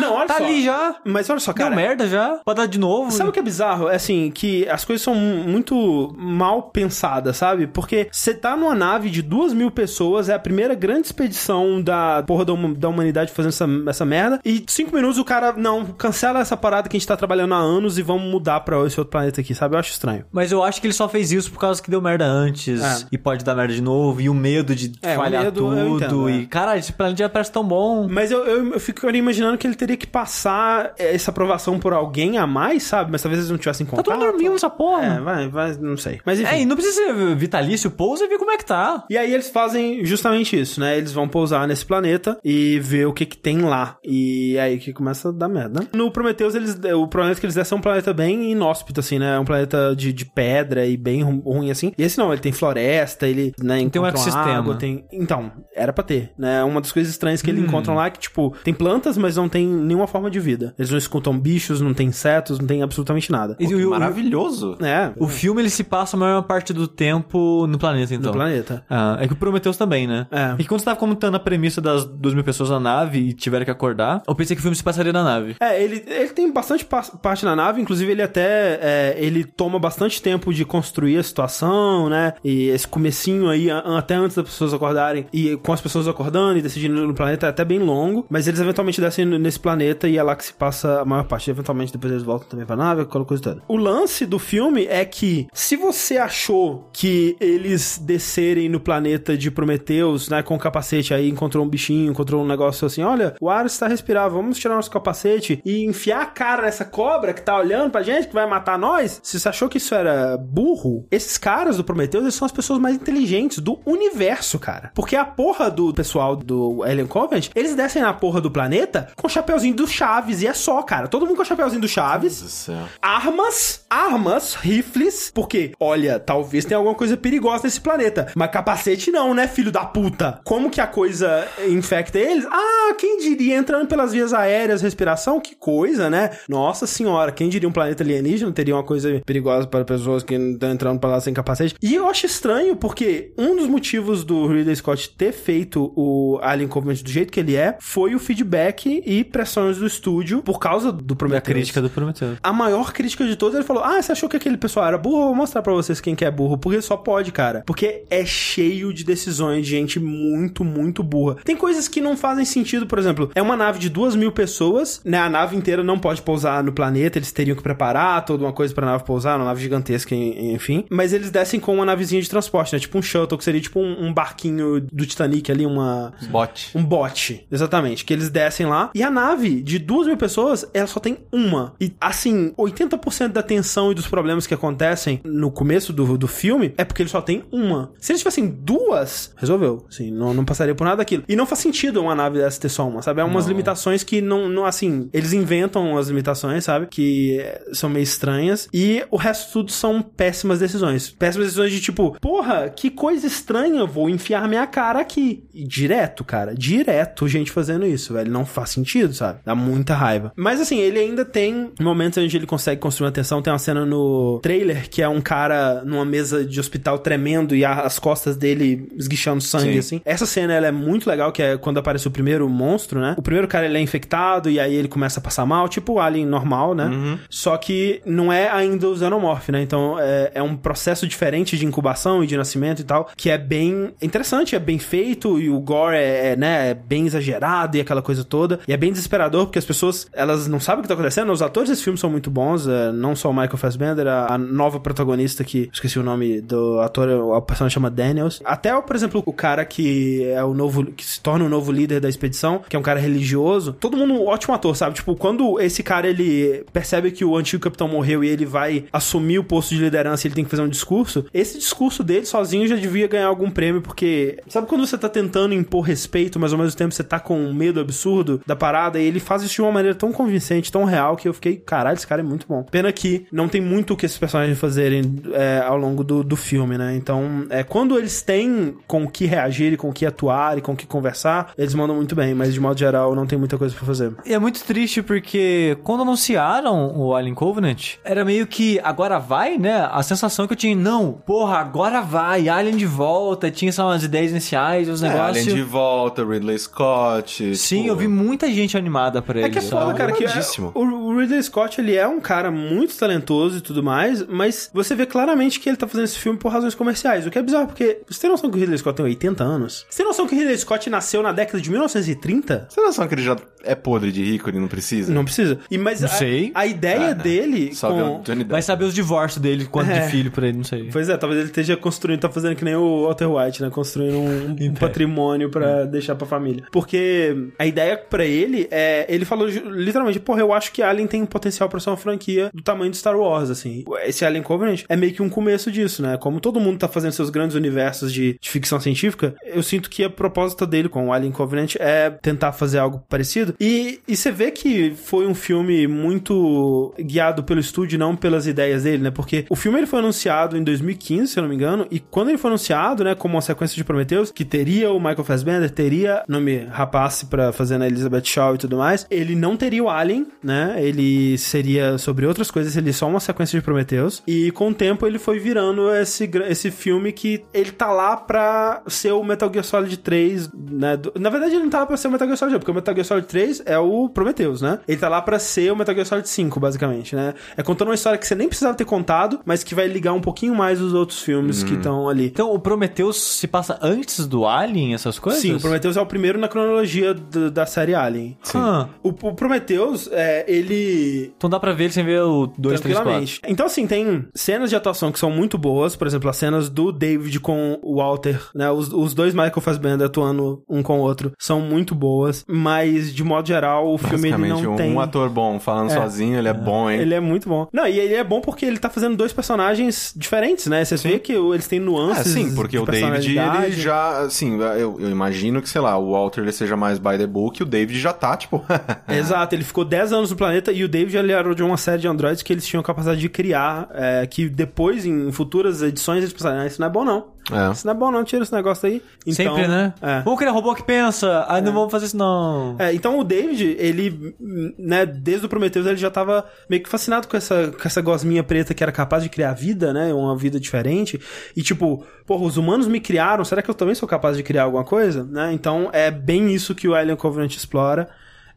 Não, olha Tá só. ali já. Mas olha só, Deu cara. merda já. Pode dar de novo. Sabe o que é bizarro? É assim, que as coisas são muito mal pensadas, sabe? Porque você tá numa nave de duas mil pessoas, é a primeira grande expedição da porra da, da humanidade fazendo essa, essa merda, e cinco minutos o cara, não, cancela essa parada que a gente tá trabalhando há anos e vamos mudar pra esse outro planeta aqui, sabe? Eu acho estranho. Mas eu acho que ele só fez isso por causa que deu merda antes. É. E pode dar merda de novo. E o medo de É, o falhar medo tudo. entendo, e, é. caralho, esse planeta já parece tão bom. Mas eu, eu, eu fico imaginando que ele teria que passar essa aprovação por alguém a mais, sabe? Mas talvez eles não tivessem Tá contato. todo dormindo nessa porra. É, vai, vai, não sei. Mas enfim. É, e não precisa ser vitalício, pousa e vê como é que tá. E aí eles fazem justamente isso, né? Eles vão pousar nesse planeta e ver o que que tem lá. E é aí que começa a dar merda. No Prometheus, eles, o planeta que eles descem é um planeta bem inóspito, assim, né? É um planeta de, de pedra e bem ru- ruim, assim. E esse não, ele tem floresta, ele, né, Tem um ecossistema. Água, tem... Então, era pra ter, né? Uma das coisas estranhas Hum. que eles encontram lá é que, tipo, tem plantas, mas não tem nenhuma forma de vida. Eles não escutam bichos, não tem insetos, não tem absolutamente nada. E o- o- Maravilhoso. É, O filme ele se passa a maior parte do tempo no planeta, então. no planeta. Ah, é que o Prometheus também, né? É. E quando você tava comentando a premissa das duas mil pessoas na nave e tiveram que acordar, eu pensei que o filme se passaria na nave. É, ele, ele tem bastante pa- parte na nave, inclusive ele até é, ele toma bastante tempo de construir a situação, né? E esse comecinho aí, a- até antes das pessoas acordarem, e com as pessoas acordando e decidindo ir no planeta, é até bem longo, mas eles eventualmente descem nesse planeta e é lá que se passa a maior parte. Eventualmente depois eles voltam também pra nave, aquela coisa toda. O lance do filme é que, se você achou que eles descerem no planeta de Prometheus, né, com o capacete aí, encontrou um bichinho, encontrou um negócio assim, olha, o ar está respirável, vamos tirar nosso capacete e enfiar a cara nessa cobra que tá olhando pra gente, que vai matar nós? Se você achou que isso era burro, esses caras do Prometheus, eles são as pessoas mais inteligentes do universo, cara. Porque a porra do pessoal do Alien Covenant, eles descem na porra do planeta com o chapeuzinho do Chaves e é só, cara. Todo mundo com o chapeuzinho do Chaves do céu. armas, armas, rifles, porque, olha, talvez tenha alguma coisa perigosa nesse planeta, mas capacete não, né, filho da puta? Como que a coisa infecta eles? Ah, quem diria, entrando pelas vias aéreas, respiração, que coisa, né? Nossa senhora, quem diria um planeta alienígena teria uma coisa perigosa para pessoas que estão entrando pra lá sem capacete? E eu acho estranho, porque um dos motivos do Ridley Scott ter feito o Alien Covenant do jeito que ele é, foi o feedback e pressões do estúdio por causa do Da Prometheus crítica do Prometheus. a maior crítica de todas, ele falou: Ah, você achou que aquele pessoal era burro? Eu vou mostrar pra vocês quem que é burro. Porque só pode, cara. Porque é cheio de decisões de gente muito, muito burra. Tem coisas que não fazem sentido, por exemplo, é uma nave de duas mil pessoas, né? A nave inteira não pode pousar no planeta, eles teriam que preparar toda uma coisa pra nave pousar, uma nave gigantesca, en- enfim. Mas eles descem com uma navezinha de transporte, né? Tipo um shuttle, que seria tipo um, um barquinho do Titanic ali, uma. Bot. Um bote, exatamente. Que eles descem lá. E a nave de duas mil pessoas, ela só tem uma. E, assim, 80% da tensão e dos problemas que acontecem no começo do, do filme é porque ele só tem uma. Se eles tivessem duas, resolveu. Assim, não, não passaria por nada daquilo. E não faz sentido uma nave dessa ter só uma, sabe? É umas limitações que não, não, assim, eles inventam as limitações, sabe? Que eh, são meio estranhas. E o resto tudo são péssimas decisões. Péssimas decisões de tipo, porra, que coisa estranha, eu vou enfiar minha cara aqui. E direto, cara, direto, gente fazendo isso. Isso, velho. Não faz sentido, sabe? Dá muita raiva. Mas assim, ele ainda tem momentos onde ele consegue construir uma tensão. Tem uma cena no trailer que é um cara numa mesa de hospital tremendo e as costas dele esguichando sangue, Sim. assim. Essa cena ela é muito legal, que é quando aparece o primeiro monstro, né? O primeiro cara ele é infectado e aí ele começa a passar mal, tipo o Alien normal, né? Uhum. Só que não é ainda o Xenomorph, né? Então é, é um processo diferente de incubação e de nascimento e tal, que é bem interessante, é bem feito e o gore é, é, né, é bem exagerado e aquela coisa toda. E é bem desesperador porque as pessoas, elas não sabem o que tá acontecendo. Os atores desse filme são muito bons, é, não só o Michael Fassbender, a, a nova protagonista que esqueci o nome do ator, a personagem chama Daniels. Até, por exemplo, o cara que é o novo, que se torna o novo líder da expedição, que é um cara religioso. Todo mundo um ótimo ator, sabe? Tipo, quando esse cara ele percebe que o antigo capitão morreu e ele vai assumir o posto de liderança, e ele tem que fazer um discurso. Esse discurso dele sozinho já devia ganhar algum prêmio, porque sabe quando você tá tentando impor respeito, mas ao mesmo tempo você tá com medo absurdo da parada, e ele faz isso de uma maneira tão convincente, tão real, que eu fiquei, caralho, esse cara é muito bom. Pena que não tem muito o que esses personagens fazerem é, ao longo do, do filme, né? Então, é, quando eles têm com o que reagir, e com o que atuar e com o que conversar, eles mandam muito bem, mas de modo geral não tem muita coisa pra fazer. E é muito triste porque quando anunciaram o Alien Covenant, era meio que agora vai, né? A sensação que eu tinha, não, porra, agora vai, Alien de volta, tinha só umas ideias iniciais, os É, negócios. Alien de volta, Ridley Scott. Sim, tipo, eu vi muita gente animada pra ele. É que é foda, cara, que é- o, o Ridley Scott, ele é um cara muito talentoso e tudo mais, mas você vê claramente que ele tá fazendo esse filme por razões comerciais, o que é bizarro, porque você tem noção que o Ridley Scott tem 80 anos? Você tem noção que o Ridley Scott nasceu na década de 1930? Você tem noção que ele já é podre de rico, ele não precisa? Não precisa. E, mas Não a, sei. a ideia Ah, dele com... Vai saber os divórcios dele, quanto É. de filho pra ele, não sei. Pois é, talvez ele esteja construindo, tá fazendo que nem o Walter White, né? Construindo um, um patrimônio pra deixar pra família. Porque a ideia pra ele é. Ele falou literalmente, porra, eu acho que Alien tem potencial pra ser uma franquia do tamanho de Star Wars, assim. Esse Alien Covenant é meio que um começo disso, né? Como todo mundo tá fazendo seus grandes universos de, de ficção científica, eu sinto que a proposta dele com o Alien Covenant é tentar fazer algo parecido. E, você vê que foi um filme muito guiado pelo estúdio, não pelas ideias dele, né? Porque o filme ele foi anunciado em 2015, se eu não me engano, e quando ele foi anunciado, né, como uma sequência de Prometheus, que teria o Michael Fassbender, teria nome rapaz pra fazer na Elizabeth Shaw e tudo mais, ele não teria o Alien, né? Ele seria sobre outras coisas, ele é só uma sequência de Prometheus. E com o tempo ele foi virando esse, esse filme que ele tá lá pra ser o Metal Gear Solid 3, né? Na verdade ele não tá lá pra ser o Metal Gear Solid, porque o Metal Gear Solid 3 é o Prometheus, né? Ele tá lá pra ser o Metal Gear Solid 5, basicamente, né? É contando uma história que você nem precisava ter contado, mas que vai ligar um pouquinho mais os outros filmes que estão ali. Então, o Prometheus se passa antes do Alien, essas coisas? Sim, o Prometheus é o primeiro na cronologia do- da série Alien. Ah, O, o Prometheus, é, ele então dá pra ver ele sem ver o 2, 3, 4. Tranquilamente. Então, assim, tem cenas de atuação que são muito boas. Por exemplo, as cenas do David com o Walter, né? Os, os dois Michael Fassbender atuando um com o outro são muito boas. Mas, de modo geral, o filme ele não um, tem... um ator bom falando sozinho, ele é bom, hein? Ele é muito bom. Não, e ele é bom porque ele tá fazendo dois personagens diferentes, né? Você vê que eles têm É, nuances. sim, porque de o David, ele já, assim, eu, eu imagino que, sei lá, o Walter ele seja mais by the book e o David já tá, tipo... Exato, ele ficou 10 anos no planeta e o David ele era de uma série de androids que eles tinham capacidade de criar, é, que depois, em futuras edições, eles pensaram, ah, isso não é bom não. É. Isso não é bom não, tira esse negócio aí. Então, Sempre, né? É. Vamos criar robô que pensa. Aí não vamos fazer isso, não. É, então o David, ele, né, desde o Prometheus, ele já tava meio que fascinado com essa, com essa gosminha preta que era capaz de criar vida, né, uma vida diferente. E tipo, porra, os humanos me criaram, será que eu também sou capaz de criar alguma coisa? Né? Então é bem isso que o Alien Covenant explora.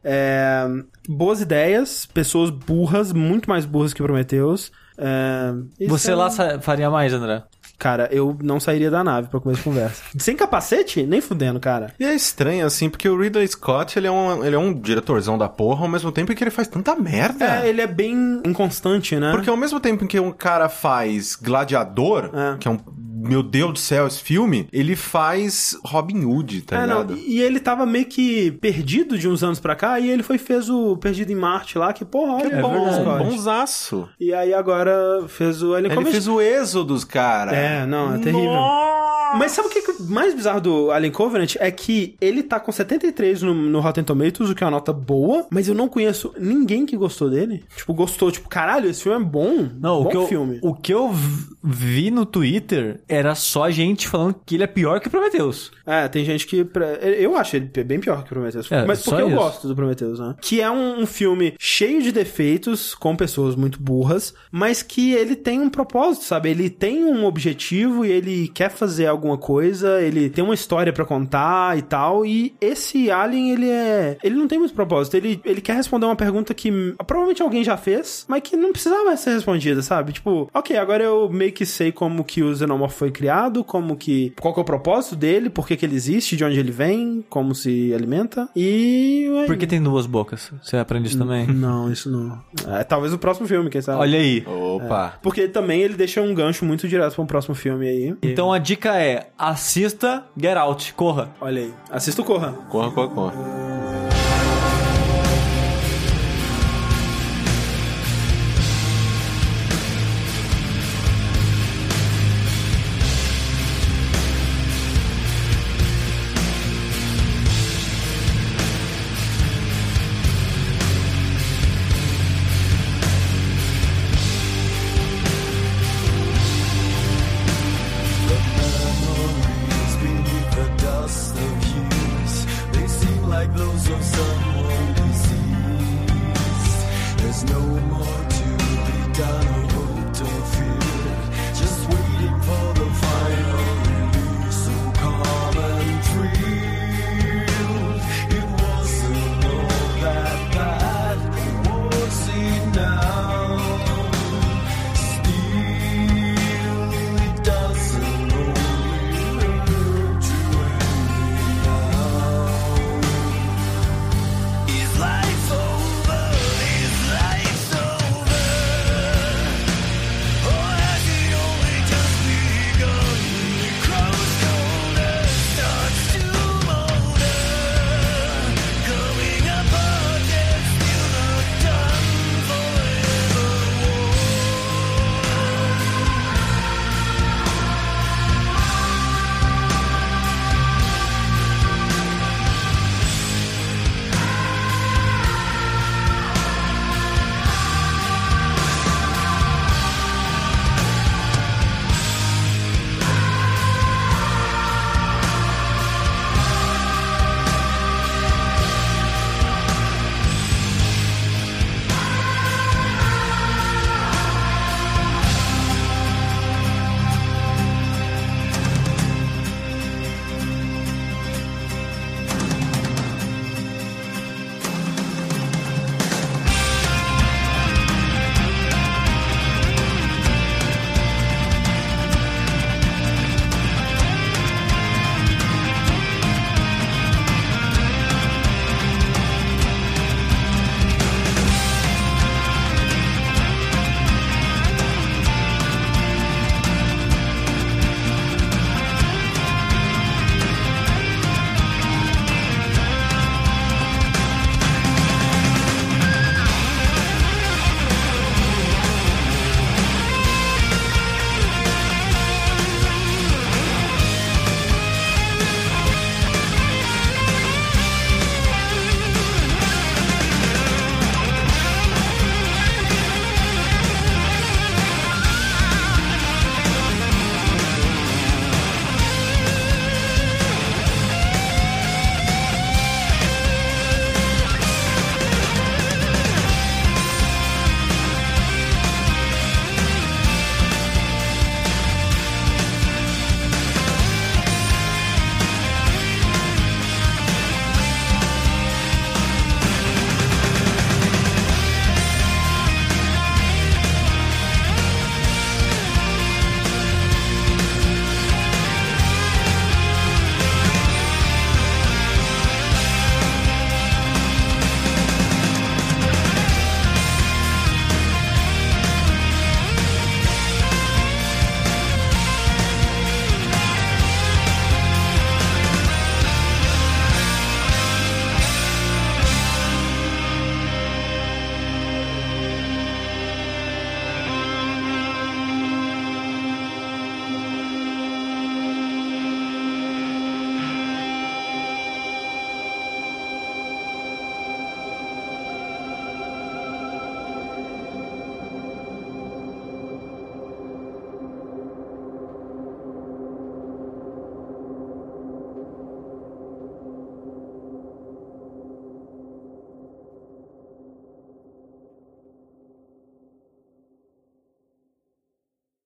É, boas ideias, pessoas burras, muito mais burras que Prometheus. É, Você é- lá faria mais, André? Cara, eu não sairia da nave pra começar a conversa. Sem capacete? Nem fudendo, cara. E é estranho, assim, porque o Ridley Scott, ele é um, ele é um diretorzão da porra, ao mesmo tempo que ele faz tanta merda. É, ele é bem inconstante, né? Porque ao mesmo tempo que um cara faz Gladiador, É. que é um. Meu Deus do céu, esse filme, ele faz Robin Hood, tá É, não, ligado? e ele tava meio que perdido de uns anos pra cá, e ele foi fez o Perdido em Marte lá, que porra, olha, Que bom, verdade, Scott. bonzaço. E aí agora fez o Ele Covenant. fez o Êxodos, cara. É, não, é terrível. Mas sabe o que é mais bizarro do Alien Covenant? É que ele tá com 73 no, no Rotten Tomatoes, o que é uma nota boa, mas eu não conheço ninguém que gostou dele. Tipo, gostou, tipo, caralho, esse filme é bom. Não, bom o que, eu, filme. o que eu vi no Twitter era só gente falando que ele é pior que Prometheus. É, tem gente que. Eu acho ele bem pior que o Prometheus. É, mas só porque eu isso. gosto do Prometheus, né? Que é um, um filme cheio de defeitos, com pessoas muito burras, mas que ele tem um propósito, sabe? Ele tem um objetivo e ele quer fazer alguma coisa, ele tem uma história pra contar e tal. E esse Alien, ele é. Ele não tem muito propósito. Ele, ele quer responder uma pergunta que provavelmente alguém já fez, mas que não precisava ser respondida, sabe? Tipo, ok, agora eu meio que sei como que o Xenomorph foi criado, como que. Qual que é o propósito dele, por que, que ele existe, de onde ele vem, como se alimenta. E. é Por que tem duas bocas? Você aprende isso também? Não, isso não. É, talvez o próximo filme, quem sabe? Olha aí. Opa. Porque também ele deixa um gancho muito direto pra um próximo filme aí. Então a dica é: assista Get Out, corra. Olha aí. Assista o Corra. Corra, corra, corra.